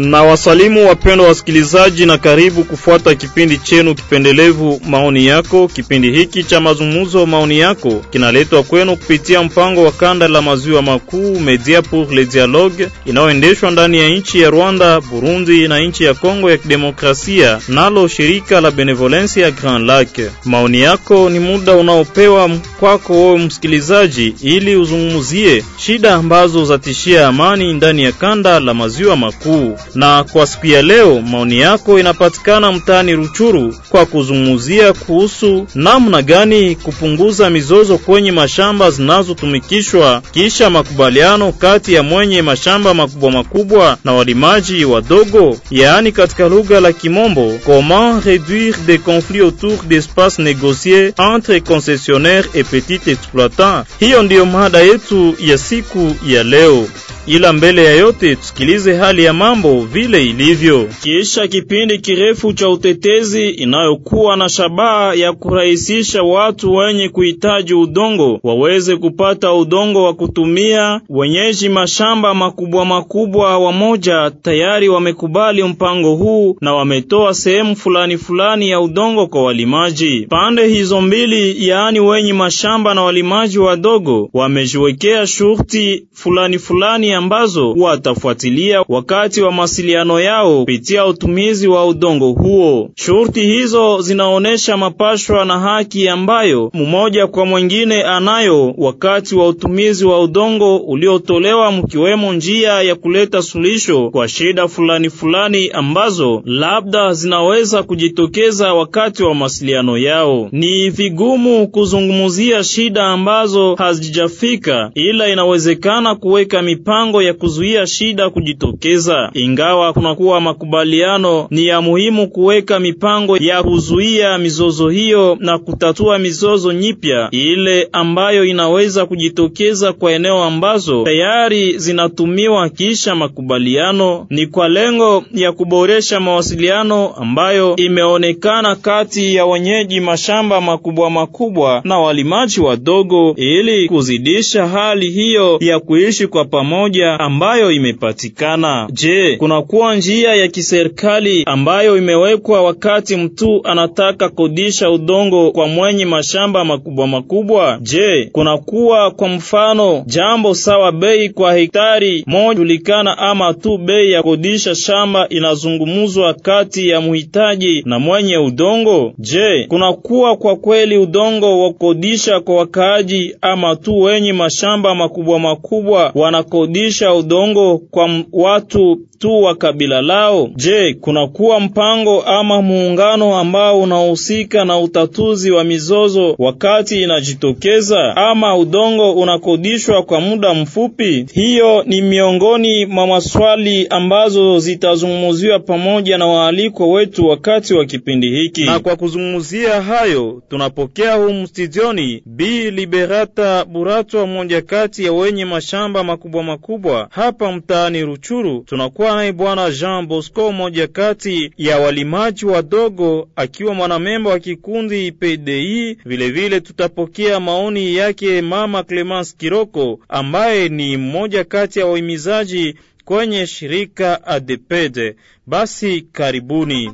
Na wasalimu wapendwa wasikilizaji, na karibu kufuata kipindi chenu kipendelevu maoni yako. Kipindi hiki cha mazungumzo maoni yako kinaletwa kwenu kupitia mpango wa kanda la maziwa makuu Media pour le Dialogue inayoendeshwa ndani ya nchi ya Rwanda, Burundi na nchi ya Kongo ya Kidemokrasia, nalo shirika la Benevolence ya Grand Lac. Maoni yako ni muda unaopewa kwako wewe msikilizaji, ili uzungumzie shida ambazo zatishia amani ndani ya kanda la maziwa makuu na kwa siku ya leo maoni yako inapatikana mtaani Ruchuru kwa kuzungumzia kuhusu namna gani kupunguza mizozo kwenye mashamba zinazotumikishwa kisha makubaliano kati ya mwenye mashamba makubwa makubwa na walimaji wadogo, yaani katika lugha la Kimombo, comment réduire des conflits autour d'espaces négociés entre concessionnaires et petits exploitants. Hiyo ndiyo mada yetu ya siku ya leo ila mbele ya yote tusikilize hali ya mambo vile ilivyo. Kisha kipindi kirefu cha utetezi inayokuwa na shabaha ya kurahisisha watu wenye kuhitaji udongo waweze kupata udongo wa kutumia, wenyeji mashamba makubwa makubwa wamoja tayari wamekubali mpango huu na wametoa sehemu fulani fulani ya udongo kwa walimaji. Pande hizo mbili, yaani wenye mashamba na walimaji wadogo, wamejiwekea shurti fulani fulani ambazo watafuatilia wakati wa masiliano yao kupitia utumizi wa udongo huo. Shurti hizo zinaonyesha mapashwa na haki ambayo mmoja kwa mwingine anayo wakati wa utumizi wa udongo uliotolewa, mkiwemo njia ya kuleta suluhisho kwa shida fulani fulani ambazo labda zinaweza kujitokeza wakati wa mawasiliano yao. Ni vigumu kuzungumzia shida ambazo hazijafika, ila inawezekana kuweka mipango ya kuzuia shida kujitokeza. Ingawa kunakuwa makubaliano, ni ya muhimu kuweka mipango ya kuzuia mizozo hiyo na kutatua mizozo nyipya ile ambayo inaweza kujitokeza kwa eneo ambazo tayari zinatumiwa kisha makubaliano. Ni kwa lengo ya kuboresha mawasiliano ambayo imeonekana kati ya wenyeji mashamba makubwa makubwa na walimaji wadogo, ili kuzidisha hali hiyo ya kuishi kwa pamoja ambayo imepatikana. Je, kunakuwa njia ya kiserikali ambayo imewekwa wakati mtu anataka kodisha udongo kwa mwenye mashamba makubwa makubwa? Je, kunakuwa kwa mfano jambo sawa bei kwa hektari moja julikana, ama tu bei ya kodisha shamba inazungumuzwa kati ya muhitaji na mwenye udongo? Je, kunakuwa kwa kweli udongo wa kodisha kwa wakaaji, ama tu wenye mashamba makubwa makubwa wanakodisha udongo kwa watu tu wa kabila lao? Je, kunakuwa mpango ama muungano ambao unahusika na utatuzi wa mizozo wakati inajitokeza, ama udongo unakodishwa kwa muda mfupi? Hiyo ni miongoni mwa maswali ambazo zitazungumziwa pamoja na waalikwa wetu wakati wa kipindi hiki, na kwa kuzungumzia hayo tunapokea humu studioni Bi Liberata Buratwa, mmoja kati ya wenye mashamba makubwa makubwa hapa mtaani Ruchuru. Tunakuwa naye bwana Jean Bosco, moja kati ya walimaji wadogo, akiwa mwanamemba wa kikundi PDI. Vilevile tutapokea maoni yake mama Clemence Kiroko, ambaye ni mmoja kati ya wahimizaji kwenye shirika ADPD. Basi karibuni.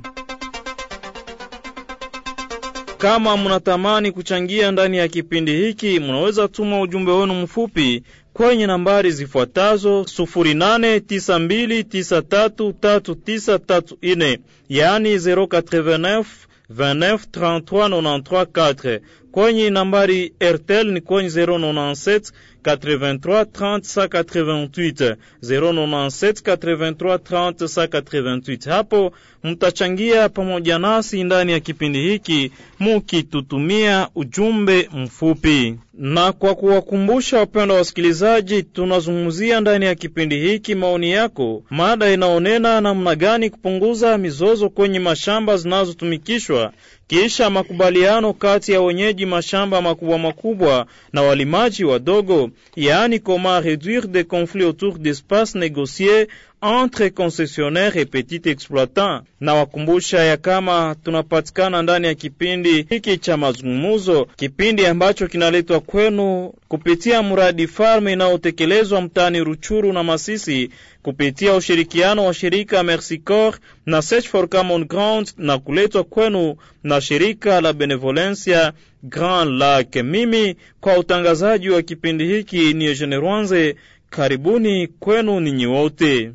Kama mnatamani kuchangia ndani ya kipindi hiki, mnaweza tuma ujumbe wenu mfupi kwenye nambari zifuatazo 0892933934 yaani 089 29 33 93 4. Kwenye nambari RTL ni kwenye 097 83 30 188 097 83 30 188. Hapo mtachangia pamoja nasi ndani ya kipindi hiki mukitutumia ujumbe mfupi. Na kwa kuwakumbusha wapendwa wasikilizaji, tunazungumzia ndani ya kipindi hiki maoni yako, mada inaonena namna gani kupunguza mizozo kwenye mashamba zinazotumikishwa kisha makubaliano kati ya wenyeji mashamba makubwa makubwa na walimaji wadogo, yaani comment réduire des conflits autour d'espaces négociés entre concessionnaire et petit exploitant. Na wakumbusha ya kama tunapatikana ndani ya kipindi hiki cha mazungumuzo, kipindi ambacho kinaletwa kwenu kupitia mradi farm inayotekelezwa mtaani Ruchuru na Masisi kupitia ushirikiano wa shirika Mercicor na Search for Common Ground na kuletwa kwenu na shirika la Benevolencia Grand Lake. Mimi kwa utangazaji wa kipindi hiki ni Eugene Rwanze. Karibuni kwenu ninyi wote.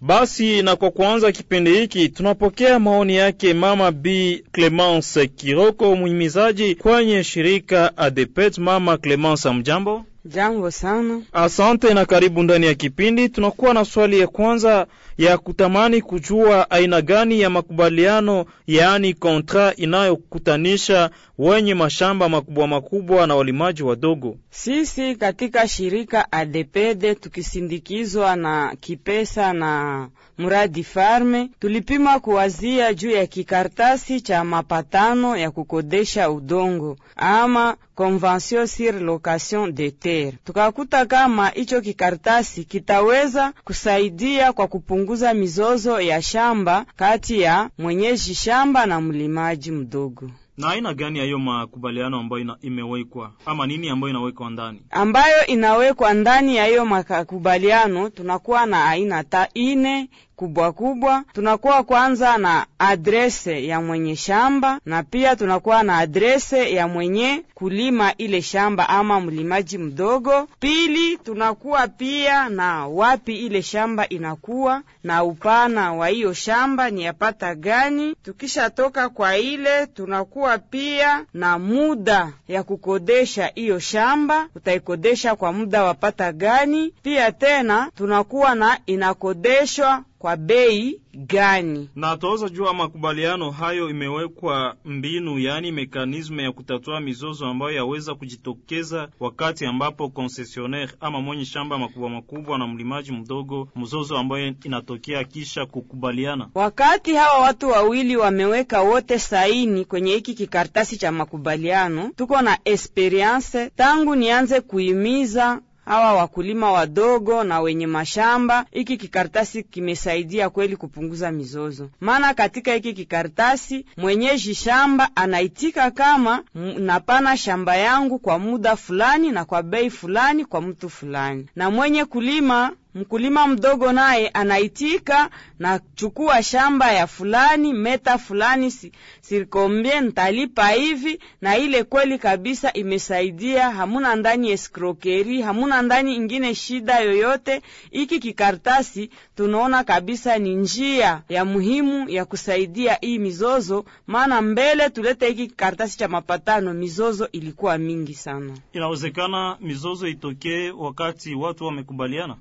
Basi na kwa kuanza kipindi hiki tunapokea maoni yake Mama B Clemence Kiroko, mhimizaji kwenye shirika ADEPET. Mama Clemence, mjambo. Jambo sana. Asante na karibu ndani ya kipindi. Tunakuwa na swali ya kwanza ya kutamani kujua aina gani ya makubaliano, yaani kontra inayokutanisha wenye mashamba makubwa makubwa na walimaji wadogo. Sisi katika shirika ADPD tukisindikizwa na kipesa na mradi farme, tulipima kuwazia juu ya kikartasi cha mapatano ya kukodesha udongo ama convention sur location de terre. Tukakuta kama hicho kikartasi kitaweza kusaidia kwa kupunguza mizozo ya shamba kati ya mwenyeji shamba na mlimaji mdogo. Na aina gani ya hiyo makubaliano ambayo ina, imewekwa ama nini ambayo inawekwa ndani? Ambayo inawekwa ndani ya hiyo makubaliano, tunakuwa na aina ta ine kubwa kubwa. Tunakuwa kwanza na adrese ya mwenye shamba na pia tunakuwa na adrese ya mwenye kulima ile shamba ama mlimaji mdogo. Pili, tunakuwa pia na wapi ile shamba inakuwa na upana wa hiyo shamba ni yapata gani. Tukishatoka kwa ile, tunakuwa pia na muda ya kukodesha hiyo shamba, utaikodesha kwa muda wapata gani. Pia tena tunakuwa na inakodeshwa kwa bei gani? Na tuweza jua makubaliano hayo imewekwa mbinu, yaani mekanisme ya kutatua mizozo ambayo yaweza kujitokeza wakati ambapo koncesionaire ama mwenye shamba makubwa makubwa na mlimaji mdogo, mzozo ambayo inatokea kisha kukubaliana. Wakati hawa watu wawili wameweka wote saini kwenye hiki kikartasi cha makubaliano, tuko na experience tangu nianze kuimiza hawa wakulima wadogo na wenye mashamba. Iki kikartasi kimesaidia kweli kupunguza mizozo, maana katika iki kikartasi mwenyeji shamba anaitika kama napana shamba yangu kwa muda fulani na kwa bei fulani kwa mtu fulani, na mwenye kulima mkulima mdogo naye anaitika na chukua shamba ya fulani meta fulani si, sirikombie ntalipa hivi, na ile kweli kabisa imesaidia. Hamuna ndani eskrokeri, hamuna ndani ingine shida yoyote. Iki kikartasi tunaona kabisa ni njia ya muhimu ya kusaidia hii mizozo, maana mbele tulete iki kikartasi cha mapatano, mizozo ilikuwa mingi sana. Inawezekana mizozo itokee wakati watu wamekubaliana,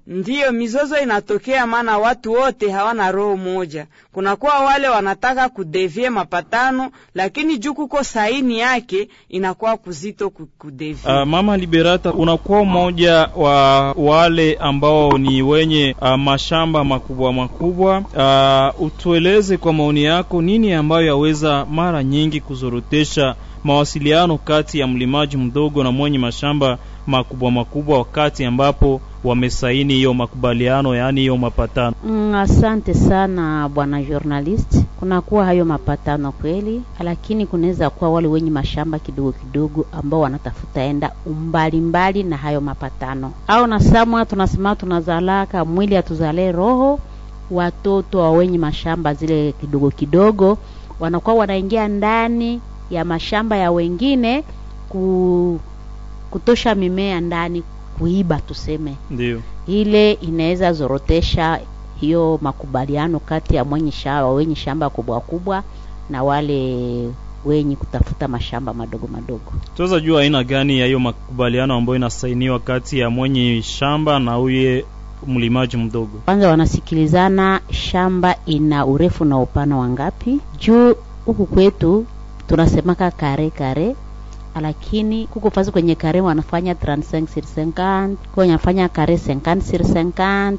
ndiyo mizozo inatokea, maana watu wote hawana roho moja. Kunakuwa wale wanataka kudevie mapatano, lakini juu kuko saini yake inakuwa kuzito kudevie. Uh, Mama Liberata, unakuwa mmoja wa wale ambao ni wenye uh, mashamba makubwa makubwa. Uh, utueleze kwa maoni yako nini ambayo yaweza mara nyingi kuzorotesha mawasiliano kati ya mlimaji mdogo na mwenye mashamba makubwa makubwa wakati ambapo wamesaini hiyo makubaliano, yaani hiyo mapatano. Mm, asante sana bwana journalist. Kunakuwa hayo mapatano kweli, lakini kunaweza kuwa wale wenye mashamba kidogo kidogo ambao wanatafuta enda umbali mbali na hayo mapatano, au nasamwa tunasema tunazalaka mwili atuzalee roho. Watoto wa wenye mashamba zile kidogo kidogo wanakuwa wanaingia ndani ya mashamba ya wengine ku, kutosha mimea ndani kuiba tuseme, ndio ile inaweza zorotesha hiyo makubaliano kati ya mwenye shamba wenye shamba kubwa kubwa na wale wenye kutafuta mashamba madogo madogo. Tuweza jua aina gani ya hiyo makubaliano ambayo inasainiwa kati ya mwenye shamba na uye mlimaji mdogo? Kwanza wanasikilizana shamba ina urefu na upana wangapi. Juu huku kwetu tunasemaka kare kare lakini kuko fazi kwenye kare wanafanya 35 sur 50 kwenye wanafanya kare 50 sur 50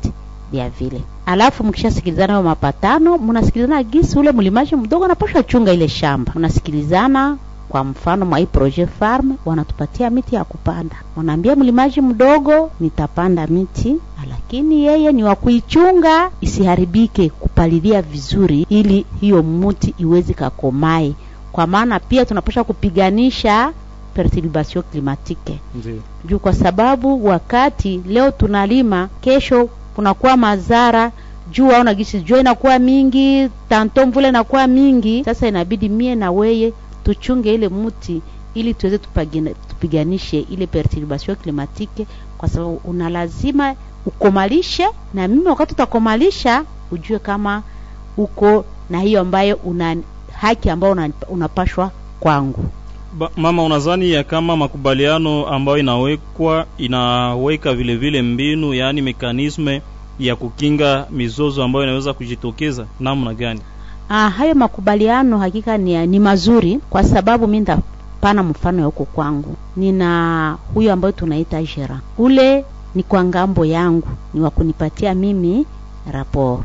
vya vile. Alafu mkishasikilizana hayo mapatano, mnasikilizana gisi ule mlimaji mdogo anapasha chunga ile shamba, mnasikilizana kwa mfano mwa hii farm wanatupatia miti ya kupanda, wanaambia mlimaji mdogo, nitapanda miti, lakini yeye ni wa kuichunga isiharibike, kupalilia vizuri, ili hiyo muti iweze kakomae, kwa maana pia tunaposha kupiganisha perturbation climatique Ndiyo. juu, kwa sababu wakati leo tunalima, kesho kunakuwa madhara juu au gisi jua inakuwa mingi, tanto mvula inakuwa mingi. Sasa inabidi mie na weye tuchunge ile muti ili tuweze tupiganishe ile perturbation climatique, kwa sababu una lazima ukomalishe, na mimi wakati utakomalisha ujue kama uko na hiyo ambayo una haki ambayo unapashwa kwangu. Mama unazani ya kama makubaliano ambayo inawekwa inaweka vile vile mbinu yaani mekanisme ya kukinga mizozo ambayo inaweza kujitokeza namna gani? Ah, hayo makubaliano hakika ni, ni mazuri kwa sababu mimi nitapana mfano ya huko kwangu. Nina huyo ambayo tunaita jera, ule ni kwa ng'ambo yangu, ni wa kunipatia mimi raporo,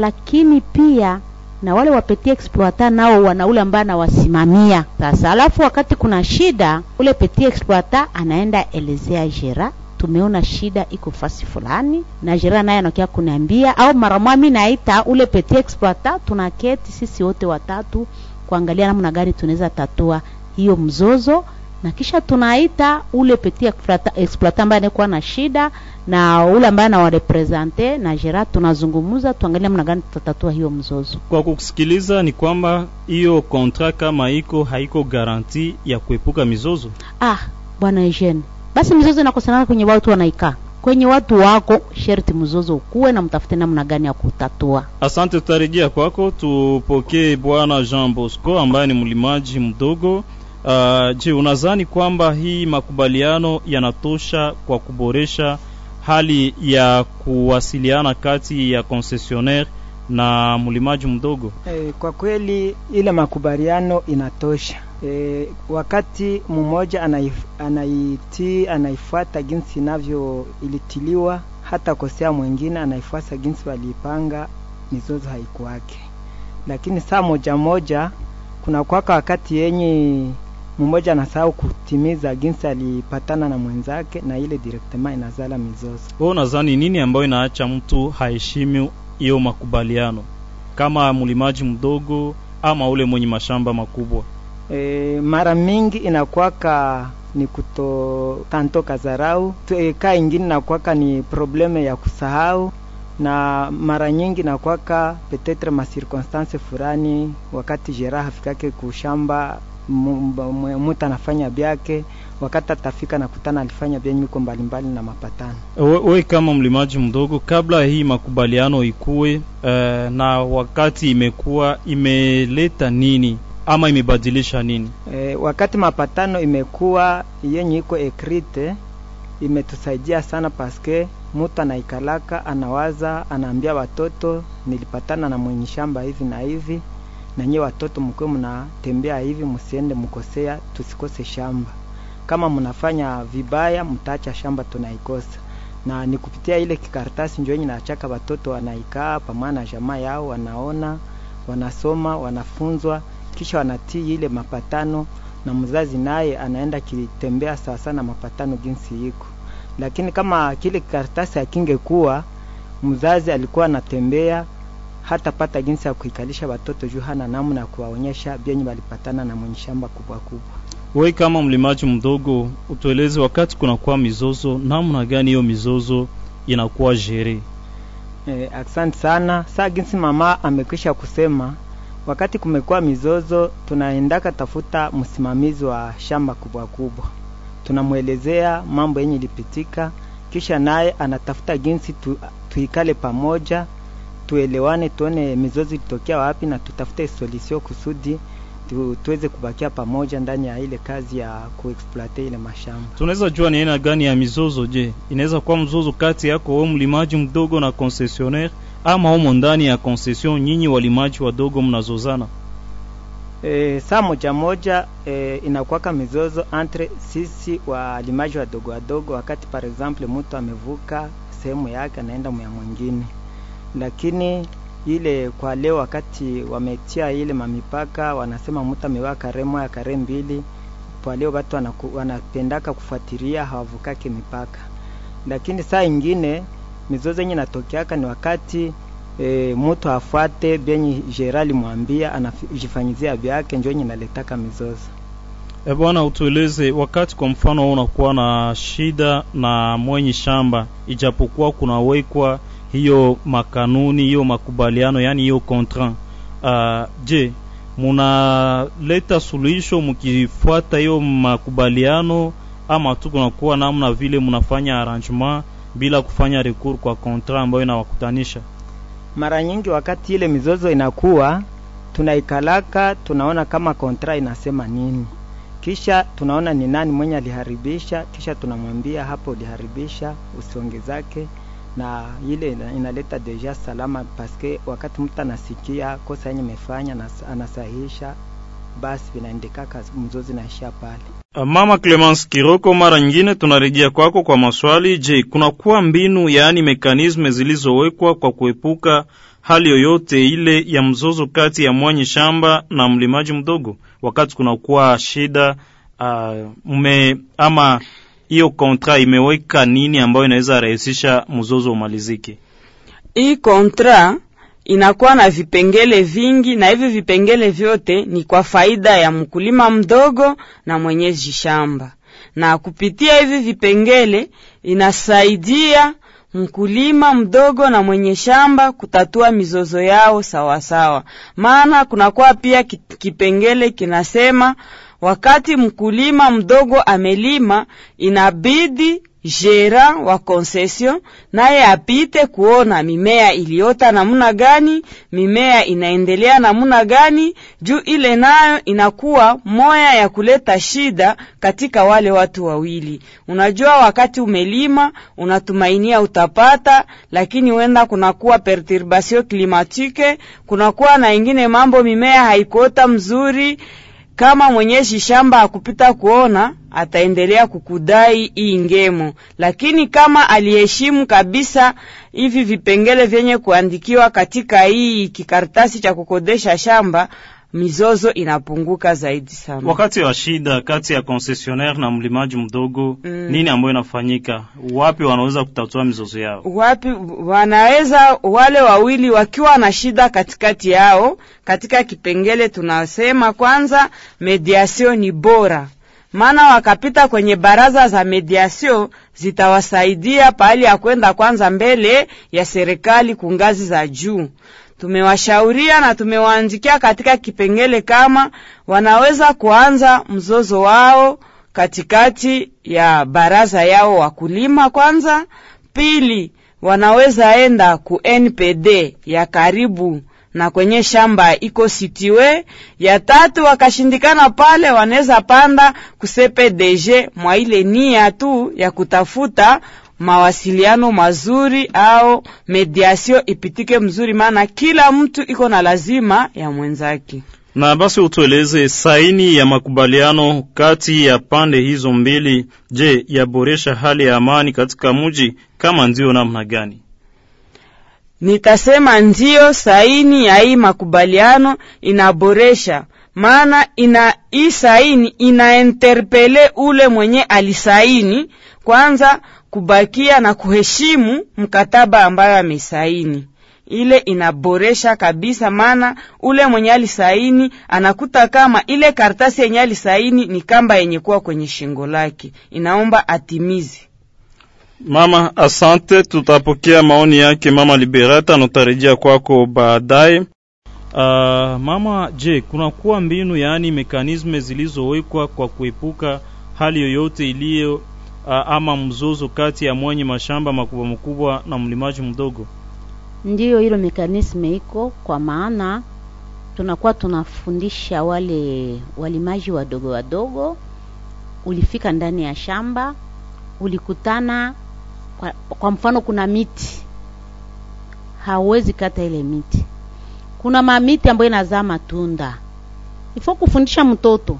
lakini pia na wale wapeti exploita nao wana ule ambaye anawasimamia sasa. Alafu wakati kuna shida, ule peti exploita anaenda elezea jera tumeona shida iko fasi fulani, na jera naye anakia kuniambia, au mara mwami naita ule petit exploitant, tunaketi sisi wote watatu kuangalia namna gani tunaweza tatua hiyo mzozo, na kisha tunaita ule petit exploita- exploita ambaye anakuwa na shida na ule ambaye anawarepresente na jera, tunazungumza tuangalie namna gani tutatatua hiyo mzozo. Kwa kusikiliza, ni kwamba hiyo kontra kama iko haiko garanti ya kuepuka mizozo. Ah, bwana Eugene, basi mizozo inakosekana kwenye watu wanaikaa kwenye watu wako, sherti mzozo ukuwe na mtafute namna gani ya kutatua. Asante, tutarejea kwako. Tupokee bwana Jean Bosco ambaye ni mlimaji mdogo. Uh, je, unadhani kwamba hii makubaliano yanatosha kwa kuboresha hali ya kuwasiliana kati ya concessionaire na mlimaji mdogo? E, kwa kweli ile makubaliano inatosha. E, wakati mmoja anaif, anaitii anaifuata jinsi inavyo ilitiliwa, hata kosea mwingine anaifuata jinsi waliipanga, mizozo haikuwake. Lakini saa moja moja kuna kwaka wakati yenye mmoja anasahau kutimiza jinsi alipatana na mwenzake, na ile directement inazala mizozo. Wewe unadhani nini ambayo inaacha mtu haheshimu hiyo makubaliano, kama mlimaji mdogo ama ule mwenye mashamba makubwa? E, mara mingi inakwaka ni kuto tanto kazarau e, kaa ingine nakwaka ni probleme ya kusahau, na mara nyingi nakwaka petetre ma circonstance fulani, wakati jeraha fikake kushamba mutu anafanya byake, wakati atafika na kutana alifanya bya miko mbalimbali na mapatano. We, we kama mlimaji mdogo, kabla hii makubaliano ikuwe uh, na wakati imekuwa imeleta nini ama imebadilisha nini? E, wakati mapatano imekuwa yenye iko ekrite imetusaidia sana paske mutu anaikalaka anawaza, anaambia watoto nilipatana na mwenye shamba hivi na hivi, na nyie watoto mkwe mnatembea hivi, msiende mkosea, tusikose shamba. Kama mnafanya vibaya, mtaacha shamba tunaikosa. Na ni kupitia ile kikaratasi njo yenye naachaka watoto wanaikaa pamoja na jamaa yao, wanaona, wanasoma, wanafunzwa kisha wanatii ile mapatano, na mzazi naye anaenda kitembea sawa sana mapatano jinsi iko. Lakini kama kile kikaratasi akingekuwa, mzazi alikuwa anatembea hata pata jinsi ya kuikalisha watoto juu hana namna ya kuwaonyesha vyenye walipatana na mwenye shamba kubwa kubwa. Wewe kama mlimaji mdogo, utueleze wakati kunakuwa mizozo, namna gani hiyo mizozo inakuwa jere? Eh, asante sana. Saa jinsi mama amekwisha kusema wakati kumekuwa mizozo, tunaendaka tafuta msimamizi wa shamba kubwa kubwa, tunamwelezea mambo yenye ilipitika, kisha naye anatafuta jinsi tu, tuikale pamoja, tuelewane, tuone mizozi ilitokea wapi na tutafute solution kusudi tu, tuweze kubakia pamoja ndani ya ile kazi ya kuexploite ile mashamba. Tunaweza jua ni aina gani ya mizozo? Je, inaweza kuwa mzozo kati yako wewe mlimaji mdogo na concessionnaire ama humo ndani ya concession nyinyi walimaji wadogo mnazozana? E, saa moja moja e, inakuwaka mizozo entre sisi walimaji wadogo wadogo, wakati par exemple mtu amevuka sehemu yake anaenda mwa mwingine, lakini ile kwa leo wakati wametia ile mamipaka wanasema mtu amevaa kare moya kare mbili kwa leo watu wanapendaka kufuatilia hawavukake mipaka. Lakini saa ingine mizozo yenye natokeaka ni wakati e, mtu afuate benye Jerali mwambia anajifanyizia vyake njo yenye naletaka mizozo. E bwana, utueleze wakati kwa mfano unakuwa na shida na mwenye shamba, ijapokuwa kunawekwa hiyo makanuni hiyo makubaliano, yani hiyo contrat. Uh, je, munaleta suluhisho mukifuata hiyo makubaliano ama tu kunakuwa namna vile mnafanya arrangement bila kufanya recours kwa contrat ambayo inawakutanisha? mara nyingi wakati ile mizozo inakuwa tunaikalaka tunaona kama contrat inasema nini. Kisha tunaona ni nani mwenye aliharibisha kisha tunamwambia hapo uliharibisha usiongezake na ile inaleta deja salama paske wakati mtu anasikia kosa yenye imefanya na anasahihisha basi vinaendekaka mzozi naishia pale Uh, Mama Clemence Kiroko, mara nyingine tunarejea kwako kwa maswali. Je, kunakuwa mbinu yaani mekanisme zilizowekwa kwa kuepuka hali yoyote ile ya mzozo kati ya mwanyi shamba na mlimaji mdogo wakati kunakuwa shida uh, mme ama hiyo kontra imeweka nini ambayo inaweza rahisisha mzozo umalizike? Hii kontra inakuwa na vipengele vingi, na hivi vipengele vyote ni kwa faida ya mkulima mdogo na mwenyeji shamba, na kupitia hivi vipengele inasaidia mkulima mdogo na mwenye shamba kutatua mizozo yao sawasawa. Maana kunakuwa pia kipengele kinasema wakati mkulima mdogo amelima, inabidi jera wa konsesio naye apite kuona mimea iliota namuna gani, mimea inaendelea namuna gani, juu ile nayo inakuwa moya ya kuleta shida katika wale watu wawili. Unajua, wakati umelima unatumainia utapata, lakini huenda kunakuwa perturbation klimatike kunakuwa na ingine mambo, mimea haikuota mzuri kama mwenyeji shamba akupita kuona ataendelea kukudai hii ngemo, lakini kama aliheshimu kabisa hivi vipengele vyenye kuandikiwa katika hii kikaratasi cha kukodesha shamba, mizozo inapunguka zaidi sana. Wakati wa shida kati ya concessionaire na mlimaji mdogo Mm. nini ambayo inafanyika? Wapi wanaweza kutatua mizozo yao? wapi wanaweza wale wawili wakiwa na shida katikati yao. Katika kipengele tunasema kwanza, mediation ni bora, maana wakapita kwenye baraza za mediasio zitawasaidia pahali ya kwenda kwanza mbele ya serikali kungazi za juu. Tumewashauria na tumewaandikia katika kipengele kama wanaweza kuanza mzozo wao katikati ya baraza yao wakulima kwanza. Pili, wanaweza enda ku NPD ya karibu na kwenye shamba iko sitiwe. Ya tatu, wakashindikana pale, wanaweza panda ku CPDG mwa ile nia tu ya kutafuta mawasiliano mazuri au mediasio ipitike mzuri, maana kila mtu iko na lazima ya mwenzake. Na basi utueleze saini ya makubaliano kati ya pande hizo mbili, je, yaboresha hali ya amani katika mji? Kama ndio, namna gani? Nitasema ndiyo, saini ya hii makubaliano inaboresha, maana ina hii saini inainterpele ule mwenye alisaini kwanza kubakia na kuheshimu mkataba ambayo amesaini. Ile inaboresha kabisa, maana ule mwenye alisaini anakuta kama ile karatasi yenye alisaini ni kamba yenye kuwa kwenye shingo lake, inaomba atimize. Mama, asante. Tutapokea maoni yake Mama Liberata, notarejea kwako baadaye. Uh, mama, je, kunakuwa mbinu yaani mekanisme zilizowekwa kwa kuepuka hali yoyote iliyo ama mzuzu kati ya mwenye mashamba makubwa makubwa na mlimaji mdogo? Ndiyo, hilo mekanisme iko kwa maana tunakuwa tunafundisha wale walimaji wadogo wadogo. Ulifika ndani ya shamba, ulikutana kwa, kwa mfano kuna miti, hauwezi kata ile miti. Kuna mamiti ambayo inazaa matunda, ifo kufundisha mtoto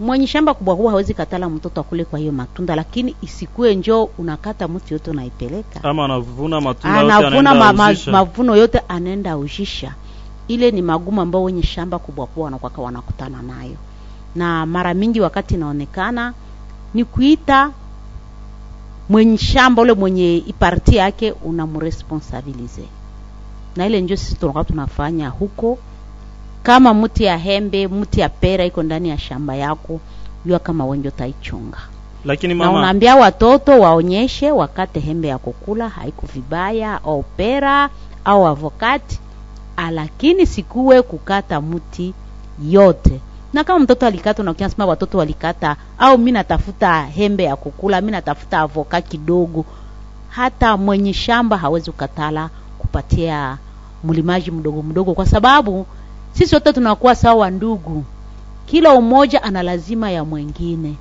mwenye shamba kubwa kubwa hawezi katala mtoto akule kwa hiyo matunda, lakini isikue njo unakata mti yote unaipeleka ama anavuna matunda yote anavuna ma, ma, mavuno yote anaenda ushisha. Ile ni magumu ambayo wenye shamba kubwa kubwa wanakwaka wanakutana nayo, na mara mingi wakati inaonekana ni kuita mwenye shamba ule mwenye iparti yake unamresponsabilize, na ile njo sisi tunakuwa tunafanya huko. Kama mti ya hembe, mti ya pera iko ndani ya shamba yako, jua kama wengi taichunga. lakini na mama unaambia watoto waonyeshe wakate hembe ya kukula haiko vibaya au pera au avokati, lakini sikuwe kukata mti yote. Na kama mtoto alikata, na ukianasema watoto walikata, au mi natafuta hembe ya kukula, mi natafuta avoka kidogo, hata mwenye shamba hawezi kukatala kupatia mlimaji mdogo mdogo, kwa sababu sisi wote tunakuwa sawa ndugu, kila umoja ana lazima ya mwengine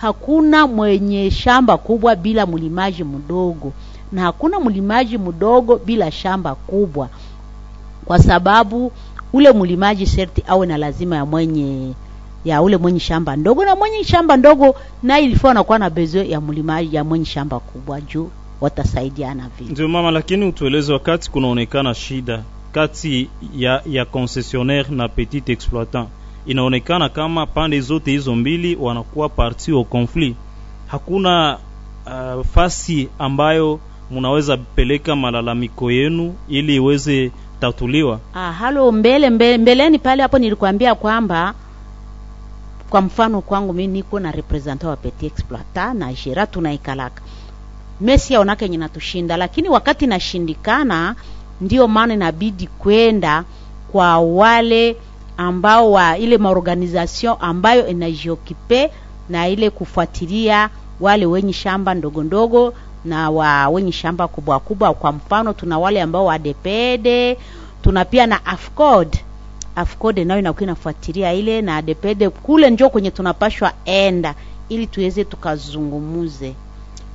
hakuna mwenye shamba kubwa bila mlimaji mdogo na hakuna mlimaji mdogo bila shamba kubwa, kwa sababu ule mlimaji sherti awe na lazima ya mwenye ya ule mwenye shamba ndogo, na mwenye shamba ndogo naye ilifaa anakuwa na bezo ya mlimaji ya mwenye shamba kubwa, juu watasaidiana vile. ndio mama, lakini utueleze wakati kunaonekana shida kati ya ya concessionnaire na petit exploitant, inaonekana kama pande zote hizo mbili wanakuwa parti au conflit. Hakuna uh, fasi ambayo munaweza peleka malalamiko yenu ili iweze tatuliwa. Ah, halo mbele, mbele mbeleni pale hapo nilikwambia kwamba kwa mfano kwangu mimi niko na representant wa petit exploitant na jera tunaikalaka mesi aonake yenye natushinda, lakini wakati nashindikana, ndio maana inabidi kwenda kwa wale ambao wa ile maorganisation ambayo inajiokipe na ile kufuatilia wale wenye shamba ndogo ndogo na wa wenye shamba kubwa kubwa. Kwa mfano tuna wale ambao wa depede, tuna pia na AFCOD. AFCOD nayo inakuwa inafuatilia ile na depede kule, njo kwenye tunapashwa enda ili tuweze tukazungumuze.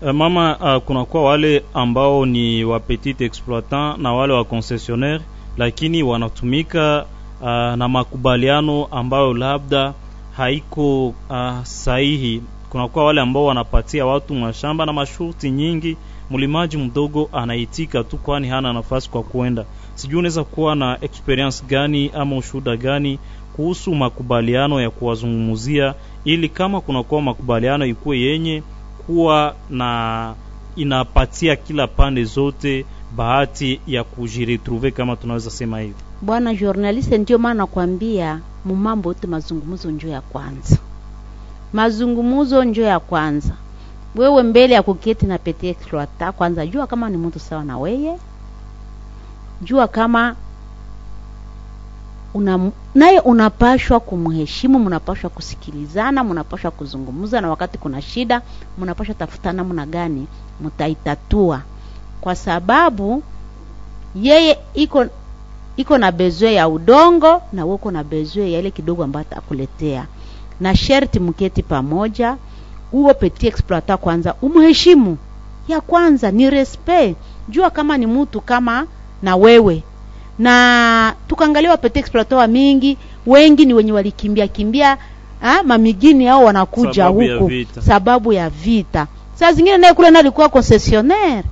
Uh, mama, uh, kunakuwa wale ambao ni wa petit exploitant na wale wa concessionnaire, lakini wanatumika uh, na makubaliano ambayo labda haiko uh, sahihi. Kunakuwa wale ambao wanapatia watu mashamba na masharti nyingi, mlimaji mdogo anaitika tu, kwani hana nafasi kwa kuenda. Sijui unaweza kuwa na experience gani ama ushuhuda gani kuhusu makubaliano ya kuwazungumzia, ili kama kunakuwa makubaliano ikuwe yenye kuwa na inapatia kila pande zote bahati ya kujiretrouver kama tunaweza sema hivi. Bwana journaliste, ndio maana nakwambia mumambo yote mazungumzo njo ya kwanza, mazungumzo njo ya kwanza. Wewe mbele ya kuketi na petit exploitant, kwanza jua kama ni mtu sawa na weye, jua kama una naye unapashwa kumheshimu, mnapashwa kusikilizana, mnapashwa kuzungumza, na wakati kuna shida mnapashwa tafuta namna gani mtaitatua, kwa sababu yeye iko iko na bezwe ya udongo na wewe uko na bezwe ya ile kidogo ambayo atakuletea, na sherti mketi pamoja. Huo petit exploitant kwanza umheshimu, ya kwanza ni respect. Jua kama ni mtu kama na wewe na tukaangalia wapete wa mingi wengi ni wenye walikimbia kimbia ha, mamigini hao wanakuja Sababu huku ya sababu ya vita. Saa zingine naye kule naye alikuwa concessionnaire,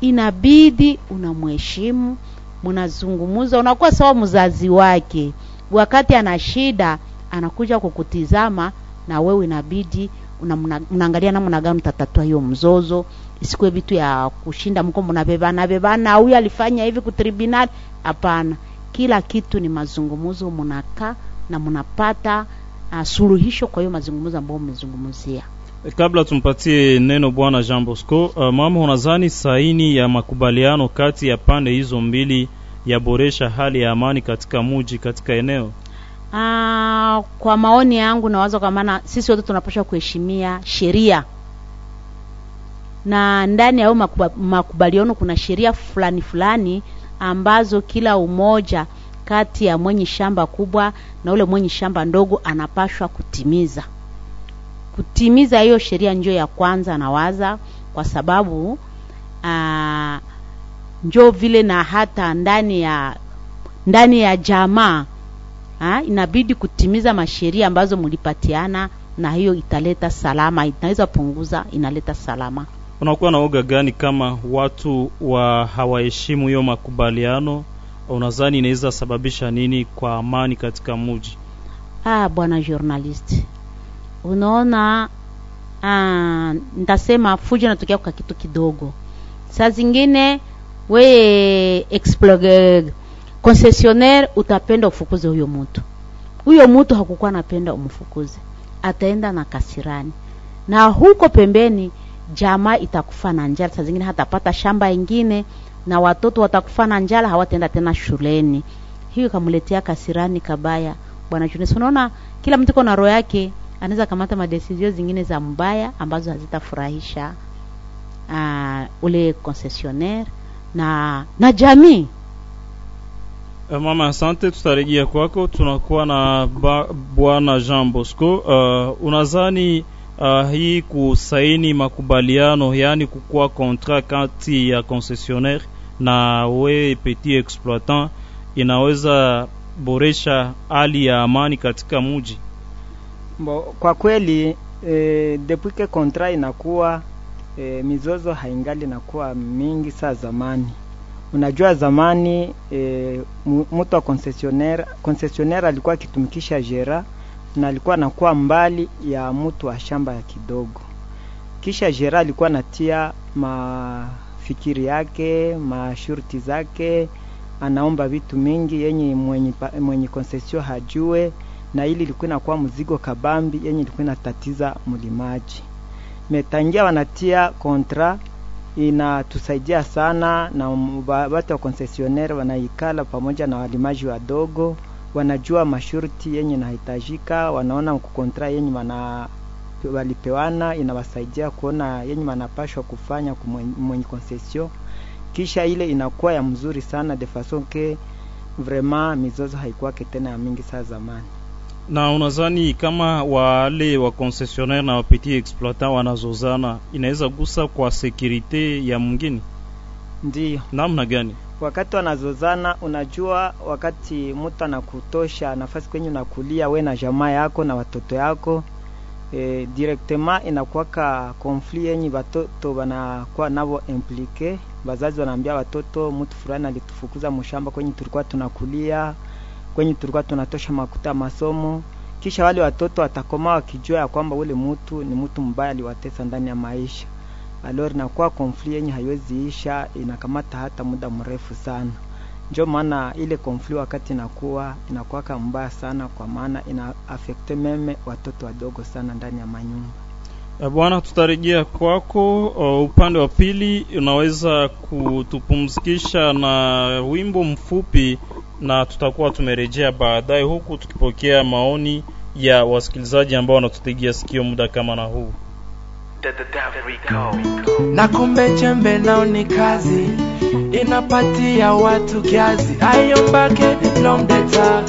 inabidi unamheshimu, mnazungumuza, unakuwa sawa mzazi wake. Wakati ana shida anakuja kukutizama, na wewe inabidi unaangalia namna gani utatatua hiyo mzozo, isikuwe vitu ya kushinda mko mnabebana bebana, huyu alifanya hivi ku tribunal. Hapana, kila kitu ni mazungumzo, mnakaa na mnapata uh, suluhisho kwa hiyo mazungumzo ambayo mmezungumzia. Kabla tumpatie neno bwana Jean Bosco, uh, mama, unadhani saini ya makubaliano kati ya pande hizo mbili yaboresha hali ya amani katika muji katika eneo? Uh, kwa maoni yangu nawaza kwa maana sisi wote tunapaswa kuheshimia sheria na ndani ya hayo makubaliano kuna sheria fulani fulani ambazo kila umoja kati ya mwenye shamba kubwa na ule mwenye shamba ndogo anapashwa kutimiza. Kutimiza hiyo sheria njo ya kwanza nawaza, kwa sababu ah, njo vile na hata ndani ya ndani ya jamaa ha, inabidi kutimiza masheria ambazo mlipatiana, na hiyo italeta salama, inaweza punguza, inaleta salama. Unakuwa na uga gani kama watu wa hawaheshimu hiyo makubaliano? Unadhani inaweza sababisha nini kwa amani katika mji? Ah, bwana journalist, unaona ah, nitasema fujo inatokea kwa kitu kidogo. Saa zingine we explorer concessionnaire utapenda ufukuze huyo mtu, huyo mtu hakukuwa anapenda umfukuze, ataenda na kasirani, na huko pembeni jamaa itakufa na njala, saa zingine hatapata shamba ingine, na watoto watakufa na njala, hawataenda tena shuleni. Hiyo ikamletea kasirani kabaya. Bwana Junes. unaona kila mtu na roho yake, anaweza kamata madesizio zingine za mbaya ambazo hazitafurahisha uh, ule concessionnaire na na jamii. Uh, mama, asante, tutarejea kwako. Tunakuwa na bwana Jean Bosco. Uh, unadhani uh, hii kusaini makubaliano, yaani kukuwa contrat kati ya concessionnaire na we petit exploitant inaweza boresha hali ya amani katika muji? Bo, kwa kweli e, depuis que contrat inakuwa e, mizozo haingali inakuwa mingi saa zamani. Unajua zamani e, mtu wa concessionnaire concessionnaire alikuwa akitumikisha jera na alikuwa anakuwa mbali ya mtu wa shamba ya kidogo, kisha Gerard alikuwa anatia mafikiri yake mashurti zake anaomba vitu mingi yenye mwenye, mwenye konsesio hajue, na ili ilikuwa inakuwa mzigo kabambi yenye ilikuwa inatatiza mlimaji. Metangia wanatia kontra inatusaidia sana, na watu wa konsesionere wanaikala pamoja na walimaji wadogo, wanajua mashurti yenye nahitajika, wanaona kukontra yenye wana walipewana inawasaidia kuona yenye wanapashwa kufanya mwenye konsesio, kisha ile inakuwa ya mzuri sana de façon que vraiment mizozo haikuwake tena ya mingi saa zamani. Na unazani kama wale wa concessionnaire na wapetit exploitant wanazozana inaweza gusa kwa sekurite ya mwingine? ndio Namna gani? Wakati wanazozana, unajua, wakati mtu anakutosha nafasi kwenye unakulia we na jamaa yako na watoto yako e, directement inakuwaka konfli yenye watoto wanakuwa navo implike Wazazi wanaambia watoto, mtu fulani alitufukuza mshamba kwenye tulikuwa tunakulia, kwenye tulikuwa tunatosha makuta masomo. Kisha wale watoto watakoma wakijua ya kwamba ule mtu ni mtu mbaya, aliwatesa ndani ya maisha. Alors kwa konfli yenye haiwezi isha, inakamata hata muda mrefu sana. Njo maana ile konfli wakati inakuwa inakuwaka mbaya sana, kwa maana ina afekte meme watoto wadogo sana ndani ya manyumba. Bwana, tutarejea kwako. Upande wa pili unaweza kutupumzikisha na wimbo mfupi, na tutakuwa tumerejea baadaye, huku tukipokea maoni ya wasikilizaji ambao wanatutegea sikio muda kama na huu. Na kumbe chembe nao ni kazi, inapatia watu kiazi. Ayombake lomdeta,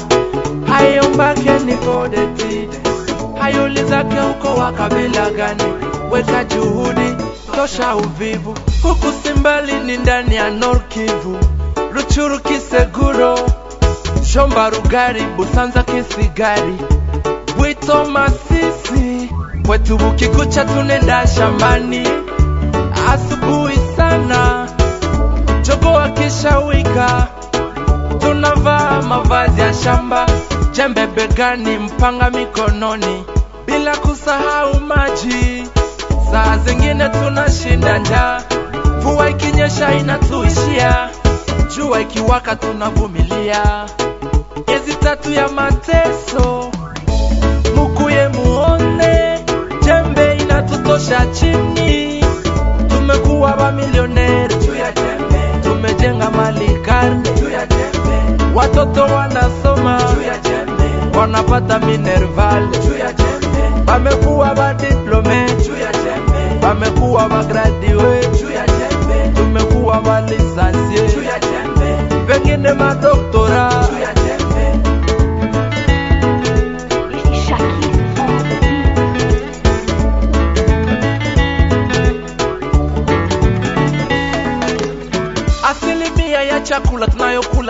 ayombake nikodetide hayulizake uko wa kabila gani? Weka juhudi tosha uvivu, huku Simbali ni ndani ya norkivu Ruchuru Kiseguro, Shomba Rugari, Busanza Kisigari, Bwito Masisi, kwetu ukikucha tunenda shambani. Asubuhi sana, jogo akishawika tunavaa mavazi ya shamba. Jembe begani, mpanga mikononi, bila kusahau maji. Saa zingine tunashinda njaa, mvua ikinyesha inatuishia, jua ikiwaka tunavumilia. Miezi tatu ya mateso, inatutosha chini. Tumekuwa mamilioneri tumejenga mali karne watoto wanasoma. Wanapata minerval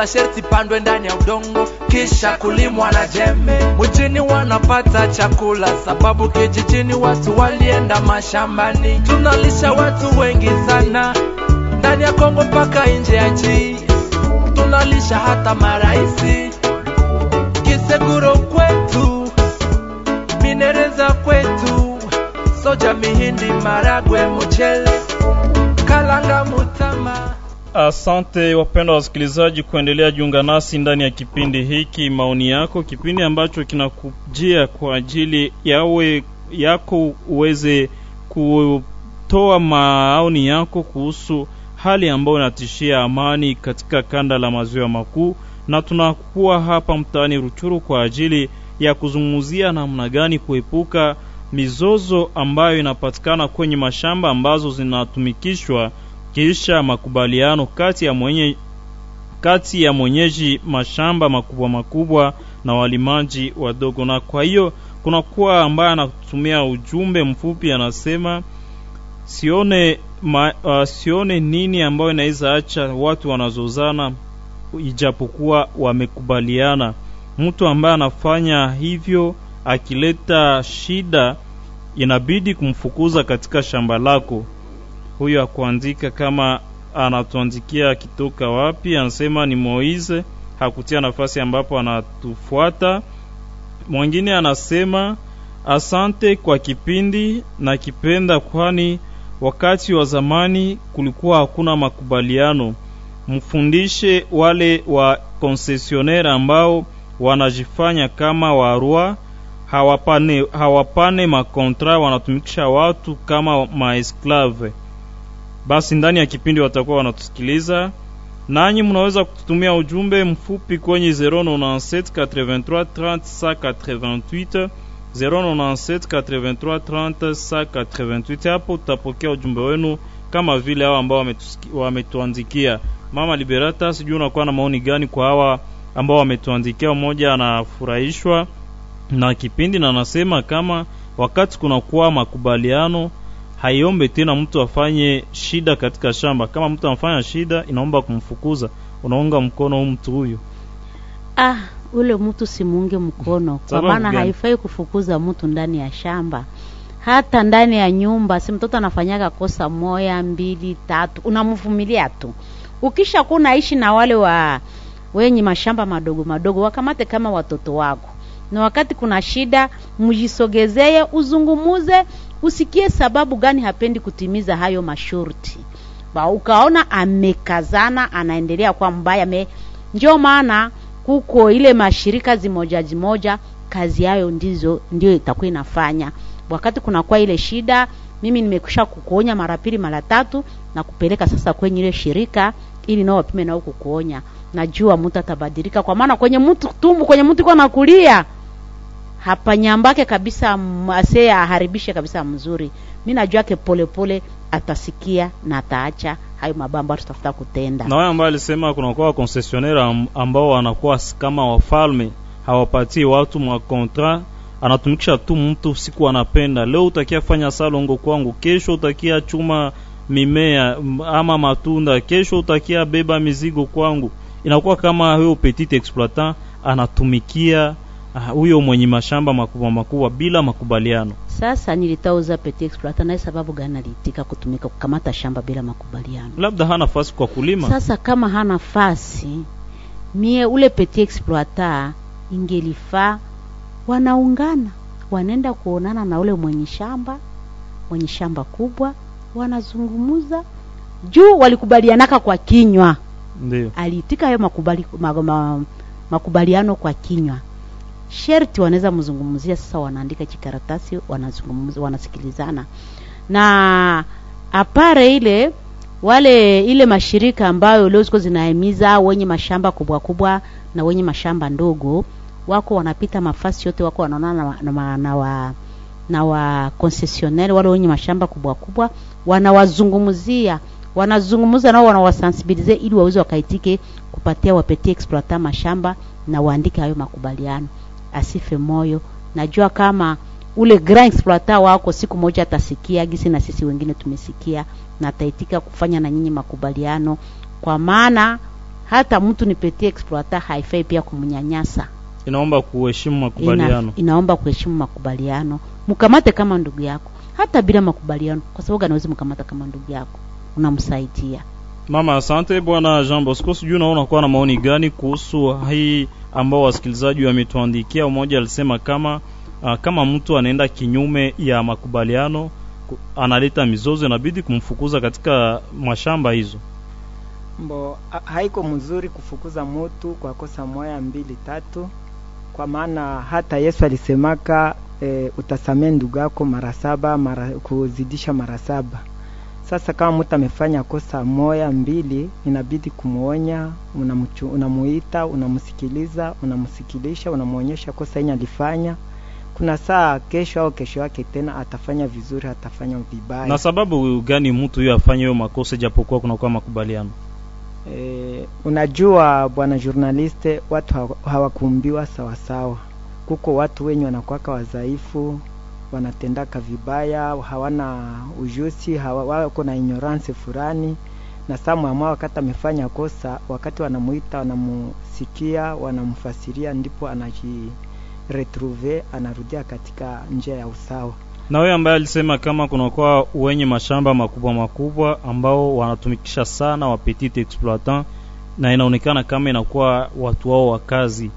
Tunayokula sherti pandwe ndani ya udongo. kisha kulimwa na jembe. Mjini wanapata chakula sababu kijijini watu walienda mashambani. Tunalisha watu wengi sana ndani ya Kongo mpaka nje ya nchi, tunalisha hata maraisi. Kiseguro kwetu, minereza kwetu, soja, mihindi, maragwe, mchele, kalanga, mutama. Asante wapendwa wasikilizaji, kuendelea jiunga nasi ndani ya kipindi hiki maoni yako, kipindi ambacho kinakujia kwa ajili yawe yako uweze kutoa maoni yako kuhusu hali ambayo inatishia amani katika kanda la maziwa makuu, na tunakuwa hapa mtaani Ruchuru kwa ajili ya kuzungumzia namna gani kuepuka mizozo ambayo inapatikana kwenye mashamba ambazo zinatumikishwa kisha makubaliano kati ya mwenye kati ya mwenyeji mashamba makubwa makubwa na walimaji wadogo. Na kwa hiyo kunakuwa ambaye anatumia ujumbe mfupi, anasema sione ma, uh, sione nini ambayo inaweza acha watu wanazozana ijapokuwa wamekubaliana. Mtu ambaye anafanya hivyo akileta shida, inabidi kumfukuza katika shamba lako. Huyo akuandika kama anatuandikia akitoka wapi, anasema ni Moise, hakutia nafasi ambapo anatufuata. Mwingine anasema asante kwa kipindi na kipenda, kwani wakati wa zamani kulikuwa hakuna makubaliano. Mfundishe wale wa konsesionere ambao wanajifanya kama warua hawapane, hawapane makontra, wanatumikisha watu kama maesklave. Basi ndani ya kipindi watakuwa wanatusikiliza, nanyi mnaweza kututumia ujumbe mfupi kwenye 097 83 30 097 83 30 88. Hapo tutapokea ujumbe wenu kama vile hao ambao wametuandikia. Mama Liberata, sijui unakuwa na maoni gani kwa hawa ambao wametuandikia? Mmoja anafurahishwa na kipindi na anasema kama wakati kunakuwa makubaliano haiombe tena mtu afanye shida katika shamba. Kama mtu anafanya shida, inaomba kumfukuza. Unaunga mkono mtu huyu Ah, ule mtu simuunge mkono, kwa maana haifai kufukuza mtu ndani ya shamba, hata ndani ya nyumba. Si mtoto anafanyaga kosa moya mbili tatu, unamvumilia tu. Ukisha kuwa unaishi na wale wa wenye mashamba madogo madogo, wakamate kama watoto wako, na wakati kuna shida, mjisogezeye, uzungumuze, usikie sababu gani hapendi kutimiza hayo masharti ba ukaona amekazana anaendelea kwa mbaya me ndio maana kuko ile mashirika zimoja zimoja kazi yayo ndizo ndio itakuwa inafanya. Wakati kunakuwa ile shida mimi nimekusha kukuonya mara pili mara tatu na kupeleka sasa kwenye ile shirika ili nao wapime nao kukuonya. Najua mtu atabadilika kwa maana kwenye mtu tumbu kwenye mtu iko nakulia hapanyambake kabisa m- ase aharibishe kabisa mzuri. Mi najua ke polepole atasikia na ataacha hayo mabambo tutafuta kutenda. Na wale ambao alisema kunakuwa wa am- ambao wanakuwa kama wafalme hawapatii watu mwa contrat anatumikisha tu mtu siku anapenda. Leo utakia fanya salongo kwangu kesho utakia chuma mimea ama matunda kesho utakia beba mizigo kwangu. Inakuwa kama huyo petit exploitant anatumikia huyo mwenye mashamba makubwa makubwa bila makubaliano. Sasa nilitauza petit exploiter naye sababu gani aliitika kutumika kukamata shamba bila makubaliano? Labda hana nafasi kwa kulima. Sasa kama hana fasi mie ule petit exploiter ingelifaa. Wanaungana wanaenda kuonana na ule mwenye shamba mwenye shamba kubwa wanazungumuza. Juu walikubalianaka kwa kinywa. Ndio. Aliitika hayo makubali, ma, ma, makubaliano kwa kinywa sherti wanaweza mzungumzia. Sasa wanaandika kikaratasi, wanazungumza wanasikilizana. Na apare ile wale ile mashirika ambayo leo ziko zinahimiza wenye mashamba kubwa kubwa na wenye mashamba ndogo wako wanapita mafasi yote wako wanaonana na, na, na, wa na wa concessionaire wale wenye mashamba kubwa kubwa wanawazungumzia. Wanazungumza nao wanawasensibilize ili waweze wakaitike kupatia wapetie exploita mashamba na waandike hayo makubaliano asife moyo. Najua kama ule grand exploiter wako siku moja atasikia gisi na sisi wengine tumesikia na ataitika kufanya na nyinyi makubaliano. Kwa maana hata mtu ni petit exploiter haifai pia kumnyanyasa. Inaomba kuheshimu makubaliano. Ina, inaomba kuheshimu makubaliano. Mkamate kama ndugu yako hata bila makubaliano kwa sababu anaweza mkamata kama ndugu yako? Unamsaidia mama asante. Bwana jean bosco sijui unaona kuwa na maoni gani kuhusu hii ambao wasikilizaji wametuandikia. Mmoja alisema kama uh, kama mtu anaenda kinyume ya makubaliano analeta mizozo inabidi kumfukuza katika mashamba hizo. Mbo ha- haiko mzuri kufukuza mutu kwa kosa moya mbili tatu. Kwa maana hata yesu alisemaka e, utasamee ndugu yako mara saba mara kuzidisha mara saba sasa kama mtu amefanya kosa moya mbili inabidi kumwonya unamuita unamsikiliza unamsikilisha unamwonyesha kosa yenye alifanya. Kuna saa kesho au kesho yake tena atafanya vizuri atafanya vibaya. Na sababu gani mtu huyo afanye hiyo makosa japokuwa kunakuwa makubaliano? E, unajua bwana journaliste, watu hawakumbiwa hawakuumbiwa sawasawa. Kuko watu wenye wanakuwaka wadhaifu, wanatendaka vibaya, hawana ujuzi, wako na ignorance fulani, na saa mwamwa wakati amefanya kosa, wakati wanamuita, wanamusikia, wanamfasiria, ndipo anajiretrouve, anarudia katika njia ya usawa. na wewe ambaye alisema kama kunakuwa wenye mashamba makubwa makubwa ambao wanatumikisha sana wa petit exploitant na inaonekana kama inakuwa watu wao wa kazi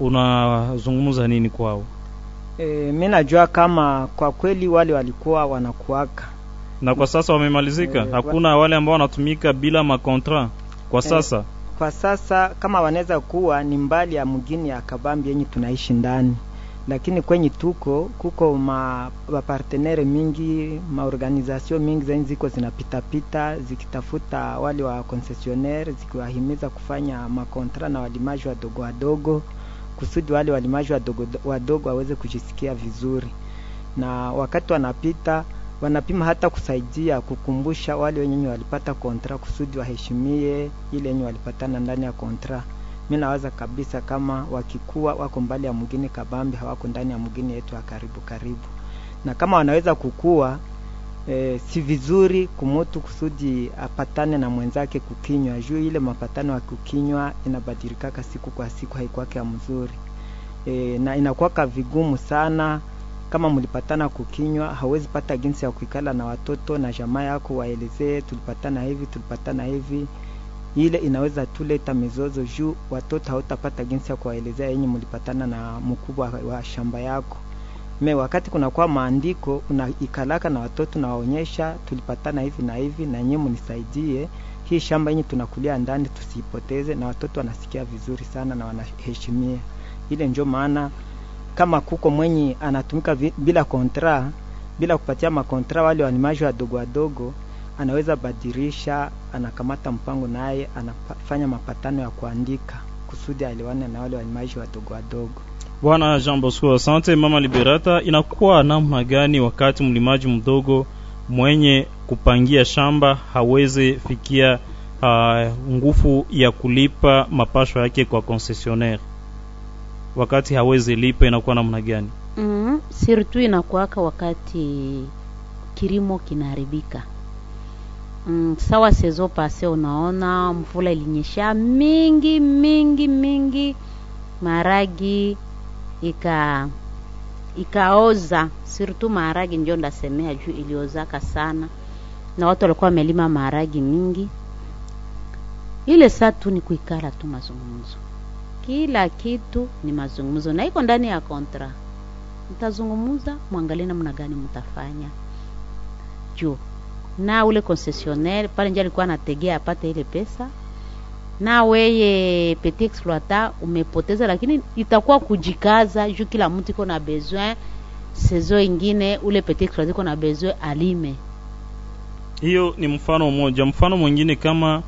unazungumza nini kwao E, mi najua kama kwa kweli wale walikuwa wanakuaka na kwa sasa wamemalizika? Eh, wa- hakuna wale ambao wanatumika bila makontra? Kwa sasa? e, kwa sasa kama wanaweza kuwa ni mbali ya mgini ya kabambi yenye tunaishi ndani. Lakini kwenye tuko kuko ma mapartenere mingi maorganizasio mingi zenye ziko zinapitapita zikitafuta wale wa concessionaire zikiwahimiza kufanya makontra na walimaji wadogo wadogo kusudi wale walimaji wadogo wadogo waweze kujisikia vizuri. Na wakati wanapita wanapima hata kusaidia kukumbusha wale wenye walipata kontra kusudi waheshimie ile yenye walipatana ndani ya kontra Mimi nawaza kabisa kama wakikuwa wako mbali ya mgini kabambi hawako ndani ya mgini yetu ya karibu karibu. Na kama wanaweza kukua e, si vizuri kumutu kusudi apatane na mwenzake kukinywa. Juu ile mapatano ya kukinywa inabadilikaka siku kwa siku haikuwake ya mzuri. E, na inakuwaka vigumu sana. Kama mlipatana kukinywa hawezi pata jinsi ya kuikala na watoto na jamaa yako waelezee tulipatana hivi tulipatana hivi. Ile inaweza tuleta mizozo juu watoto hautapata jinsi ya kuwaelezea yenye mlipatana na mkubwa wa shamba yako me wakati kunakuwa maandiko unaikalaka na watoto nawaonyesha tulipatana hivi na hivi na nyie mnisaidie hii shamba yenye tunakulia ndani tusiipoteze na watoto wanasikia vizuri sana na wanaheshimia. Ile njo maana kama kuko mwenye anatumika bila kontra bila kupatia makontra wale wanimaji wadogo wadogo anaweza badirisha anakamata mpango naye anafanya mapatano ya kuandika kusudi aelewane na wale wanimaji wadogo wadogo bwana jean bosco asante. Mama liberata inakuwa namna gani wakati mlimaji mdogo mwenye kupangia shamba hawezi fikia uh, nguvu ya kulipa mapasho yake kwa concessionnaire wakati hawezi lipa inakuwa namna gani? Mm, -hmm. Sirtu inakuwaka wakati kilimo kinaharibika. Mm, sawa sezo pase unaona mvula ilinyesha mingi mingi mingi maragi ika ikaoza. Surtout maharagi ndio ndasemea juu iliozaka sana. Na watu walikuwa wamelima maharagi mingi. Ile saa tu ni kuikala tu mazungumzo. Kila kitu ni mazungumzo. Na iko ndani ya kontra. Mtazungumuza mwangalie namna gani mtafanya. Juu. Na ule concessionnaire pale nje alikuwa anategea apate ile pesa na weye peti exploita umepoteza lakini itakuwa kujikaza juu kila mtu iko na besoin sezo ingine ule peti exploita iko na besoin alime. Hiyo ni mfano mmoja. Mfano mwingine kama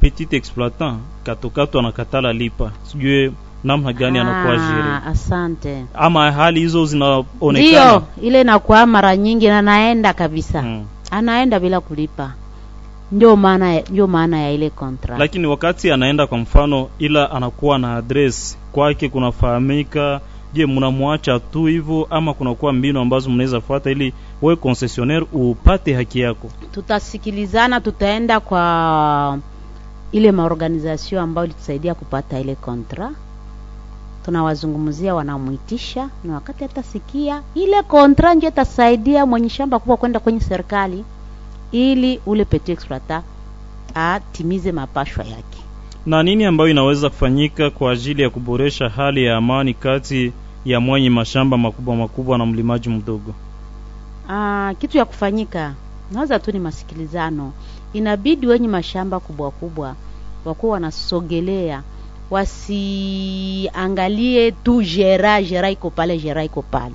petit exploitant katokato anakatala lipa. Sijue namna gani anakuwa jiri asante. Ama hali hizo zinaonekana? Ndio ile inakuwa mara nyingi na naenda kabisa. Hmm. anaenda bila kulipa ndio maana ndio maana ya ile contract. Lakini wakati anaenda kwa mfano ila anakuwa na address kwake kunafahamika je mnamwacha tu hivyo ama kunakuwa mbinu ambazo mnaweza fuata ili wewe concessionnaire upate haki yako? Tutasikilizana tutaenda kwa ile maorganization ambayo ilitusaidia kupata ile kontra tunawazungumzia wanamwitisha na wakati atasikia ile kontra ndio itasaidia mwenye shamba kubwa kwenda kwenye serikali ili ule petit exploitant atimize mapashwa yake. Na nini ambayo inaweza kufanyika kwa ajili ya kuboresha hali ya amani kati ya mwenye mashamba makubwa makubwa na mlimaji mdogo? Aa, kitu ya kufanyika naweza tu ni masikilizano. Inabidi wenye mashamba kubwa kubwa wakuwa wanasogelea wasiangalie tu jera jera iko pale jera iko pale.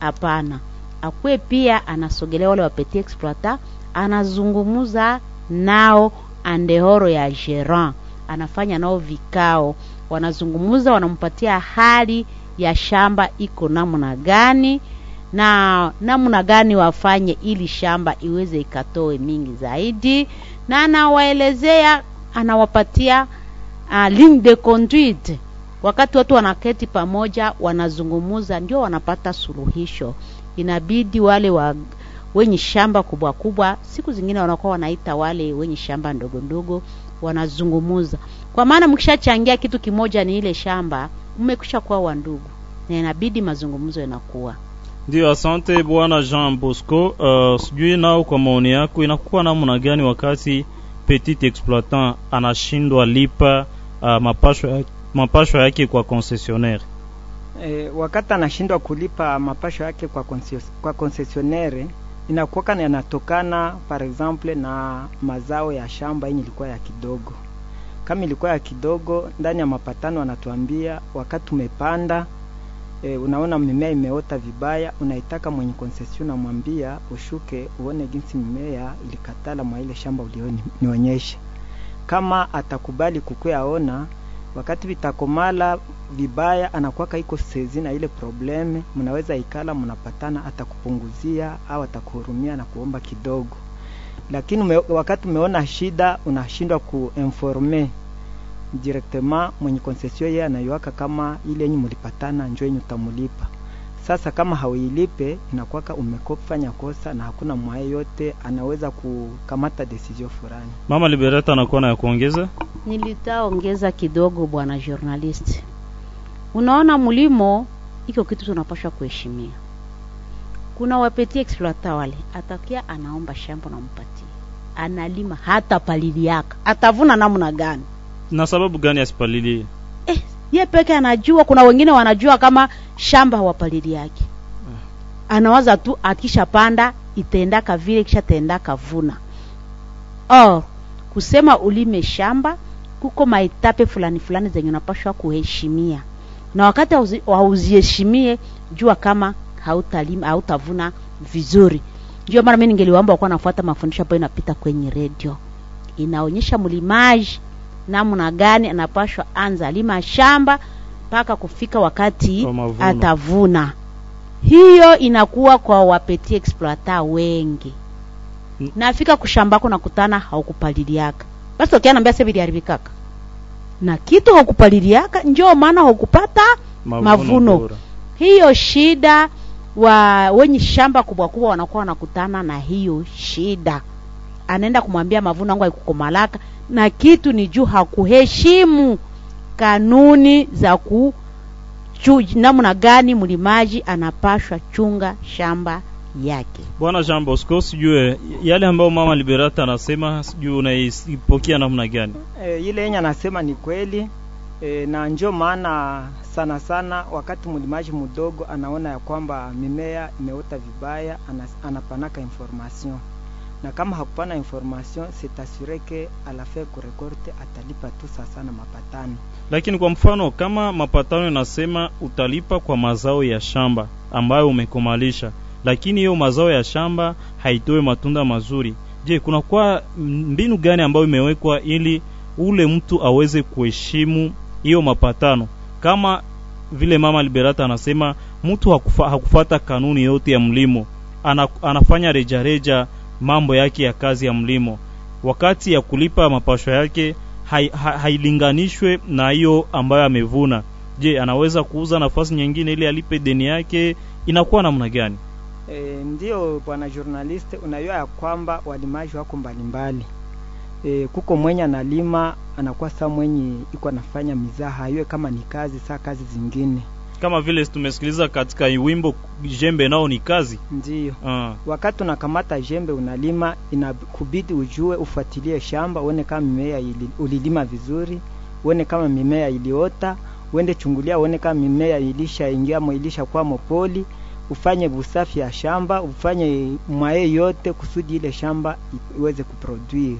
Hapana. Akwe pia anasogelea wale wapeti exploita anazungumuza nao andehoro ya gerant anafanya nao vikao. Wanazungumuza wanampatia hali ya shamba iko namna gani na namna gani wafanye ili shamba iweze ikatoe mingi zaidi. Na anawaelezea anawapatia uh, ligne de conduite. Wakati watu wanaketi pamoja wanazungumuza ndio wanapata suluhisho. Inabidi wale wa wenye shamba kubwa kubwa siku zingine wanakuwa wanaita wale wenye shamba ndogo ndogo wanazungumuza kwa maana mkishachangia kitu kimoja ni ile shamba mmekwisha kuwa wandugu na inabidi mazungumzo yanakuwa Ndio, asante bwana Jean Bosco. Uh, sijui nao kwa maoni yako inakuwa namna gani wakati petit exploitant anashindwa lipa uh, mapasho, mapasho yake kwa concessionnaire? E, wakati anashindwa kulipa mapasho yake kwa, konses, kwa konsesionere inakuwaka yanatokana par exemple na mazao ya shamba yenye ilikuwa ya kidogo. Kama ilikuwa ya kidogo, ndani ya mapatano anatuambia wakati umepanda e, unaona mimea imeota vibaya, unaitaka mwenye concession namwambia ushuke uone jinsi mimea ilikatala mwa ile shamba ulionionyesha. Kama atakubali kukweaona wakati vitakomala vibaya, anakuwaka iko sezi na ile probleme, mnaweza ikala, mnapatana, atakupunguzia au atakuhurumia na kuomba kidogo. Lakini ume, wakati umeona shida unashindwa kuinforme directement mwenye konsesio, yeye anaiwaka kama ile yenye mlipatana njo yenye utamulipa. Sasa kama hauilipe inakuwaka umekofanya kosa na hakuna mwaye yote anaweza kukamata decision fulani. Mama Liberata anakuwa na ya kuongeza. nilitaongeza kidogo bwana journalist unaona mulimo iko kitu tunapaswa kuheshimia kuna wapetie exploiter wale atakia anaomba shamba nampatia analima hata paliliaka atavuna namna gani Na sababu gani asipalilie? Ye peke anajua kuna wengine wanajua kama shamba wapalili yake. Anawaza tu akishapanda itendaka vile kisha taendaka vuna or kusema ulime shamba kuko maitape fulani fulani zenye unapashwa kuheshimia. Na wakati wauziheshimie hauziheshimie jua kama hautalima hautavuna vizuri. Ndio maana mimi ningeliwaomba wakuwa nafuata mafundisho ambayo inapita kwenye redio. Inaonyesha mlimaji namna gani anapashwa anza. Lima shamba mpaka kufika wakati atavuna. Hiyo inakuwa kwa wapeti exploiter wengi. Hmm. nafika kushambako nakutana haukupaliliaka. Basi ukianambia sasa viliharibikaka na kitu haukupaliliaka njoo maana haukupata Mavuno. bora. hiyo shida wa wenye shamba kubwa kubwa wanakuwa wanakutana na hiyo shida anaenda kumwambia mavuno yangu haikukomalaka na kitu ni juu hakuheshimu kanuni za ku namna gani mlimaji anapashwa chunga shamba yake. Bwana Jean Bosco, sijue yale ambayo mama Liberata anasema, sijui unaipokea namna gani? E, ile yenye anasema ni kweli. E, na njo maana sana sana wakati mlimaji mdogo anaona ya kwamba mimea imeota vibaya, anas, anapanaka information na kama hakupana information c'est ke fin kurekorte atalipa tu sasa na mapatano. Lakini kwa mfano kama mapatano inasema utalipa kwa mazao ya shamba ambayo umekomalisha, lakini hiyo mazao ya shamba haitoe matunda mazuri, je, kunakuwa mbinu gani ambayo imewekwa ili ule mtu aweze kuheshimu hiyo mapatano? Kama vile mama Liberata anasema mtu hakufa, hakufata kanuni yote ya mlimo, ana, anafanya rejareja mambo yake ya kazi ya mlimo, wakati ya kulipa mapasho yake hai- ha- hailinganishwe na hiyo ambayo amevuna. Je, anaweza kuuza nafasi nyingine ili alipe deni yake? Inakuwa namna gani? E, ndio bwana journalist unajua ya kwamba walimaji wako mbalimbali e, kuko mwenye analima anakuwa saa mwenye iko anafanya mizaha iwe kama ni kazi saa kazi zingine kama vile tumesikiliza katika wimbo jembe nao ni kazi ndio. uh. wakati unakamata jembe unalima inakubidi ujue ufuatilie shamba uone kama mimea ili, ulilima vizuri uone kama mimea iliota uende chungulia uone kama mimea ilishaingiamo ilishakuwa mopoli ufanye busafi ya shamba ufanye mwae yote kusudi ile shamba iweze kuproduire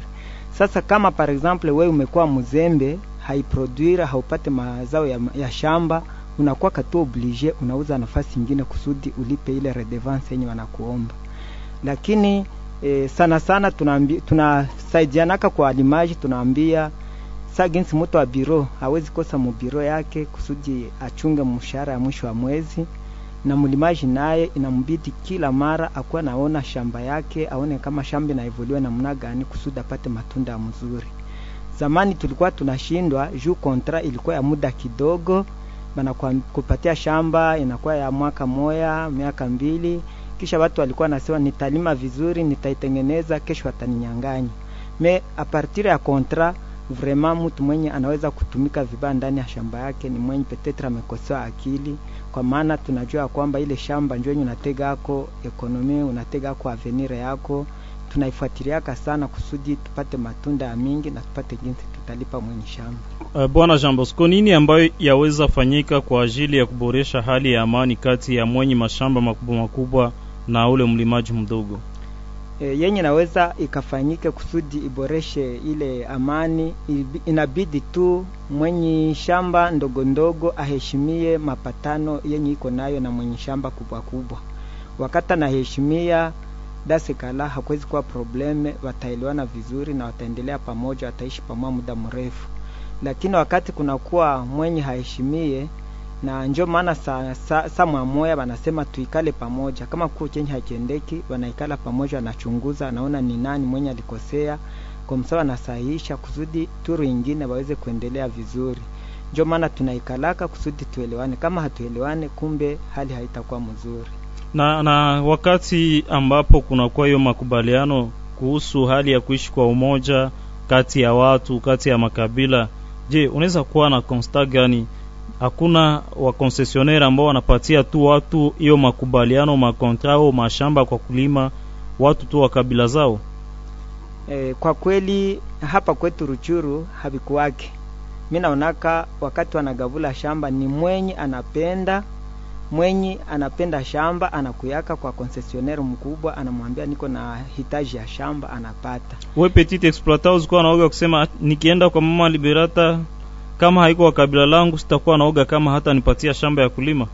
sasa kama par exemple wewe umekuwa mzembe haiproduire haupate mazao ya, ya shamba unakuwa katu oblige unauza nafasi nyingine kusudi ulipe ile redevance yenye wanakuomba. Lakini e, sana sana tunasaidianaka kwa alimaji tunaambia saa mtu wa biro hawezi kosa mubiro yake kusudi achunge mshahara ya mwisho wa mwezi na mlimaji naye inambidi kila mara akuwa naona shamba yake aone kama shamba inaivuliwa namna gani kusudi apate matunda mzuri. Zamani tulikuwa tunashindwa juu kontra ilikuwa ya muda kidogo banakupatia shamba inakuwa ya mwaka moya miaka mbili. Kisha watu walikuwa nasema nitalima vizuri nitaitengeneza kesho wataninyanganya. Me apartir ya kontra vraiment mtu mwenye anaweza kutumika vibaya ndani ya shamba yake ni mwenye petetre amekosewa akili. Kwa maana tunajua kwamba ile shamba njo yenye unatega ako ekonomi unatega ako avenir yako. Tunaifuatiliaka sana kusudi tupate matunda ya mingi na tupate jinsi tutalipa mwenye shamba Uh, Bwana Jean Bosco, nini ambayo yaweza fanyika kwa ajili ya kuboresha hali ya amani kati ya mwenye mashamba makubwa makubwa na ule mlimaji mdogo? e, yenye naweza ikafanyike kusudi iboreshe ile amani inabidi tu mwenye shamba ndogo ndogo aheshimie mapatano yenye iko nayo na mwenye shamba kubwa kubwa wakati anaheshimia dasekala hakuwezi kuwa probleme wataelewana vizuri na wataendelea pamoja wataishi pamoja muda mrefu. Lakini wakati kunakuwa mwenye haheshimie na njo maana sa, sa, sa mwamoya wanasema tuikale pamoja. Kama kuko chenye hakiendeki wanaikala pamoja wanachunguza anaona ni nani mwenye alikosea komsa wanasahihisha kusudi turu ingine waweze kuendelea vizuri. Njo maana tunaikalaka kusudi tuelewane. Kama hatuelewane kumbe hali haitakuwa mzuri Na, na wakati ambapo kunakuwa hiyo makubaliano kuhusu hali ya kuishi kwa umoja kati ya watu, kati ya makabila, je, unaweza kuwa na konsta gani? Hakuna wakonsesionere ambao wanapatia tu watu hiyo makubaliano makontra au mashamba kwa kulima watu tu wa kabila zao? e, kwa kweli hapa kwetu Ruchuru havikuwake. Mi naonaka wakati wanagavula shamba ni mwenye anapenda mwenye anapenda shamba anakuyaka kwa konsesioneri mkubwa, anamwambia niko na hitaji ya shamba, anapata. We petit exploitant uzikuwa naoga kusema nikienda kwa mama Liberata kama haiko wa kabila langu sitakuwa naoga kama hata nipatia shamba ya kulima.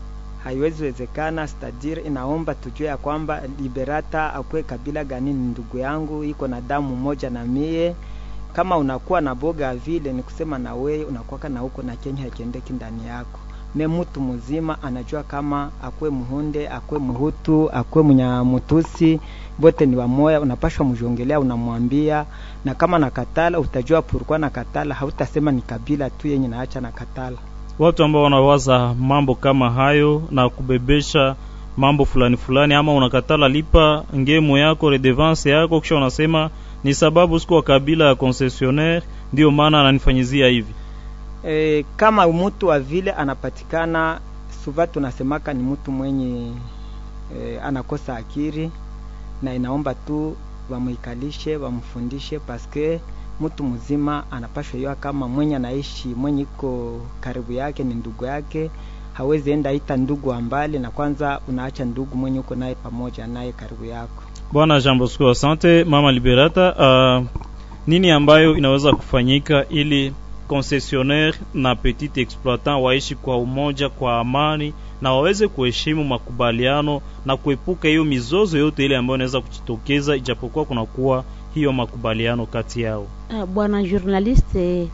Haiwezi wezekana, stadir inaomba tujue ya kwamba Liberata akwe kabila gani, ni ndugu yangu, iko na damu moja na mie. Kama unakuwa na boga vile, ni kusema na wewe unakuwaka na huko na Kenya hakiendeki ndani yako me mtu mzima anajua kama akwe muhunde akwe muhutu akwe mnyamutusi bote ni wamoya unapashwa mjongelea unamwambia na kama nakatala utajua purukwa na katala hautasema ni kabila tu yenye naacha na katala Watu ambao wanawaza mambo kama hayo na kubebesha mambo fulani fulani, ama unakatala lipa ngemo yako redevance yako, kisha unasema ni sababu siku wa kabila ya concessionnaire, ndiyo maana ananifanyizia hivi. E, kama mutu wa vile anapatikana suva tunasemaka ni mutu mwenye e, anakosa akiri na inaomba tu wamwikalishe wamfundishe paske mtu mzima anapashwa yua kama mwenye anaishi mwenye iko karibu yake ni ndugu yake hawezi enda ita ndugu wa mbali na kwanza unaacha ndugu mwenye uko naye pamoja naye karibu yako Bwana Jean Bosco, asante mama Liberata. Uh, nini ambayo inaweza kufanyika ili concessionnaire na petit exploitant waishi kwa umoja, kwa amani na waweze kuheshimu makubaliano na kuepuka hiyo mizozo yote ile ambayo inaweza kujitokeza ijapokuwa kunakuwa hiyo makubaliano kati yao. Uh, bwana journaliste,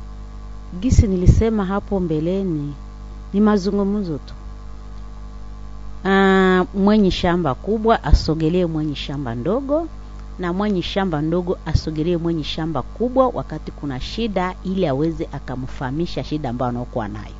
gisi nilisema hapo mbeleni ni mazungumzo tu. Uh, mwenye shamba kubwa asogelee mwenye shamba ndogo na mwenye shamba ndogo asogelee mwenye shamba kubwa wakati kuna shida, ili aweze akamfahamisha shida ambayo anaokuwa nayo.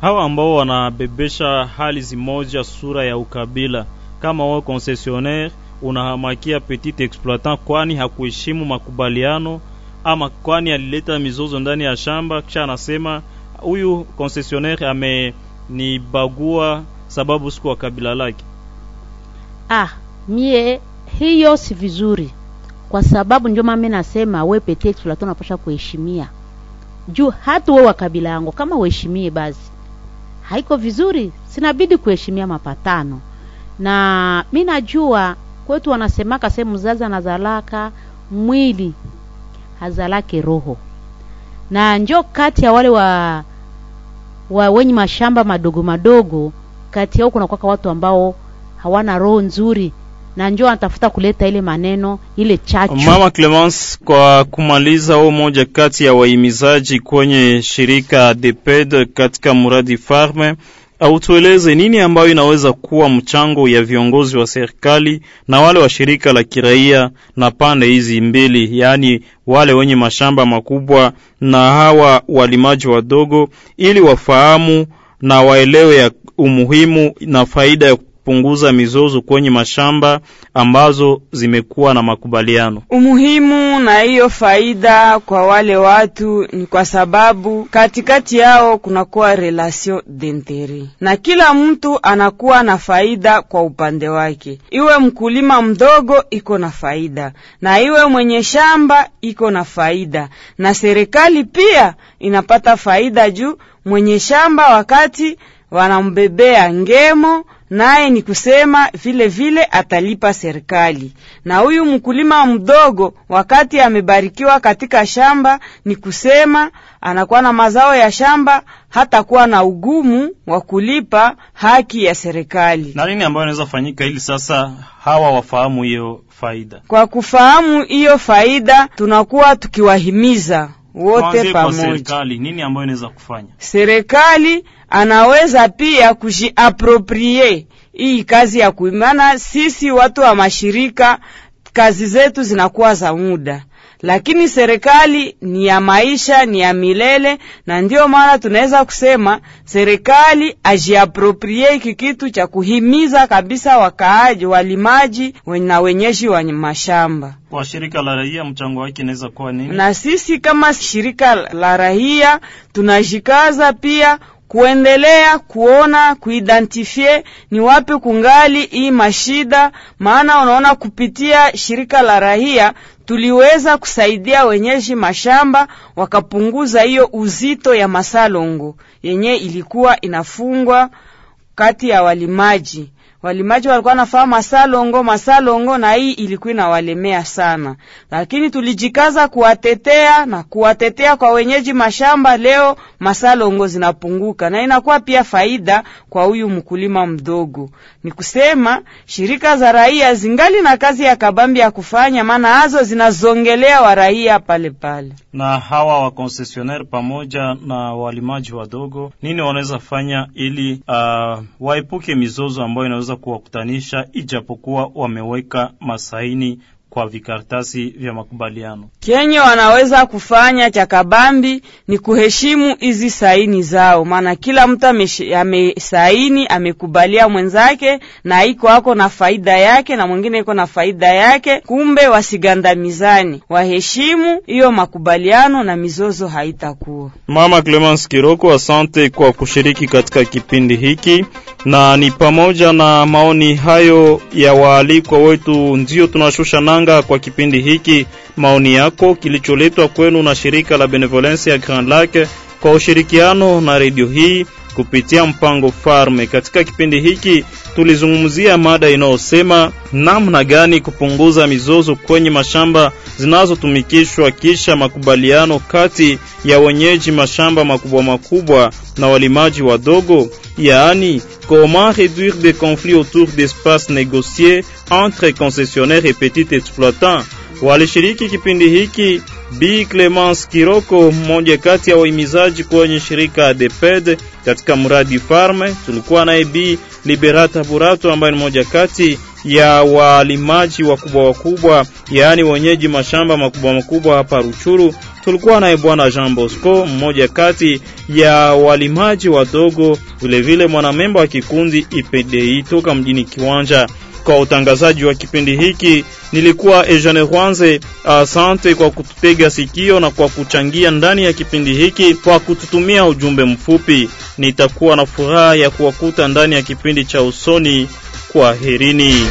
Hawa ambao wanabebesha hali zimoja sura ya ukabila, kama wao concessionnaire unahamakia petit exploitant, kwani hakuheshimu makubaliano ama kwani alileta mizozo ndani ya shamba, kisha anasema huyu concessionaire amenibagua sababu siku wa kabila lake. Ah, mie hiyo si vizuri, kwa sababu ndio mama nasema we pete tu latona pasha kuheshimia. Juu hata we wa kabila yangu kama uheshimie basi haiko vizuri, sinabidi kuheshimia mapatano. Na mi najua kwetu wanasemaka sehemu mzazi anazalaka mwili hazalake roho, na njo kati ya wale wa, wa wenye mashamba madogo madogo, kati yao kunakwaka watu ambao hawana roho nzuri na njo anatafuta kuleta ile maneno ile chachu. Mama Clemence, kwa kumaliza, huo moja kati ya wahimizaji kwenye shirika DEPED katika muradi Farme, au tueleze nini ambayo inaweza kuwa mchango ya viongozi wa serikali na wale wa shirika la kiraia na pande hizi mbili, yaani wale wenye mashamba makubwa na hawa walimaji wadogo, ili wafahamu na waelewe ya umuhimu na faida ya punguza mizozo kwenye mashamba ambazo zimekuwa na makubaliano. Umuhimu na hiyo faida kwa wale watu ni kwa sababu katikati yao kunakuwa relation d'interet, na kila mtu anakuwa na faida kwa upande wake. Iwe mkulima mdogo iko na faida, na iwe mwenye shamba iko na faida, na serikali pia inapata faida juu mwenye shamba wakati wanambebea ngemo naye ni kusema vile vile atalipa serikali, na huyu mkulima mdogo wakati amebarikiwa katika shamba, ni kusema anakuwa na mazao ya shamba, hatakuwa na ugumu wa kulipa haki ya serikali. Na nini ambayo inaweza fanyika ili sasa hawa wafahamu hiyo faida? Kwa kufahamu hiyo faida, tunakuwa tukiwahimiza wote pamoja. serikali, nini ambayo inaweza kufanya? Serikali anaweza pia kujiaproprie hii kazi ya kuimana. Sisi watu wa mashirika kazi zetu zinakuwa za muda, lakini serikali ni ya maisha, ni ya milele, na ndio maana tunaweza kusema serikali ajiaproprie hiki kitu cha kuhimiza kabisa wakaaji, walimaji na wenyeji wa mashamba. Kwa shirika la raia mchango wake inaweza kuwa nini? Na sisi kama shirika la rahia tunajikaza pia kuendelea kuona kuidentifie ni wapi kungali hii mashida, maana unaona kupitia shirika la rahia tuliweza kusaidia wenyeji mashamba wakapunguza hiyo uzito ya masalongo yenye ilikuwa inafungwa kati ya walimaji walimaji walikuwa nafaa masalongo masalongo, na hii ilikuwa inawalemea sana, lakini tulijikaza kuwatetea na kuwatetea kwa wenyeji mashamba. Leo masalongo zinapunguka na inakuwa pia faida kwa huyu mkulima mdogo. Ni kusema shirika za raia zingali na kazi ya kabambi ya kufanya, maana hazo zinazongelea wa raia pale pale. Na hawa wa concessionaire pamoja na walimaji wadogo, nini wanaweza fanya ili uh, waepuke mizozo ambayo inaweza kuwakutanisha ijapokuwa wameweka masaini kwa vikaratasi vya makubaliano. Kenye wanaweza kufanya cha kabambi ni kuheshimu hizi saini zao, maana kila mtu amesaini, amekubalia mwenzake, na iko ako na faida yake na mwingine iko na faida yake. Kumbe wasigandamizani, waheshimu hiyo makubaliano na mizozo haitakuwa. Mama Clemence Kiroko, asante kwa kushiriki katika kipindi hiki, na ni pamoja na maoni hayo ya waalikwa wetu, ndio tunashusha nanga kwa kipindi hiki. Maoni yako kilicholetwa kwenu na shirika la Benevolence ya Grand Lake kwa ushirikiano na redio hii kupitia mpango Farme. Katika kipindi hiki tulizungumzia mada inayosema namna gani kupunguza mizozo kwenye mashamba zinazotumikishwa kisha makubaliano kati ya wenyeji mashamba makubwa makubwa na walimaji wadogo, yaani comment réduire des conflits autour d'espaces négociés entre concessionnaires et petits exploitants. Walishiriki kipindi hiki b Clemence Kiroko, mmoja kati ya waimizaji kwenye shirika DEPED katika mradi Farme. Tulikuwa naye b Liberata Burato ambaye ni mmoja kati ya walimaji wakubwa wakubwa, yaani wenyeji mashamba makubwa makubwa hapa Ruchuru. Tulikuwa naye Bwana Jean Bosco, mmoja kati ya walimaji wadogo, vilevile mwanamemba wa kikundi IPDI toka mjini Kiwanja. Kwa utangazaji wa kipindi hiki nilikuwa Ejane Rwanze. Asante kwa kututega sikio na kwa kuchangia ndani ya kipindi hiki kwa kututumia ujumbe mfupi. Nitakuwa na furaha ya kuwakuta ndani ya kipindi cha usoni. Kwaherini.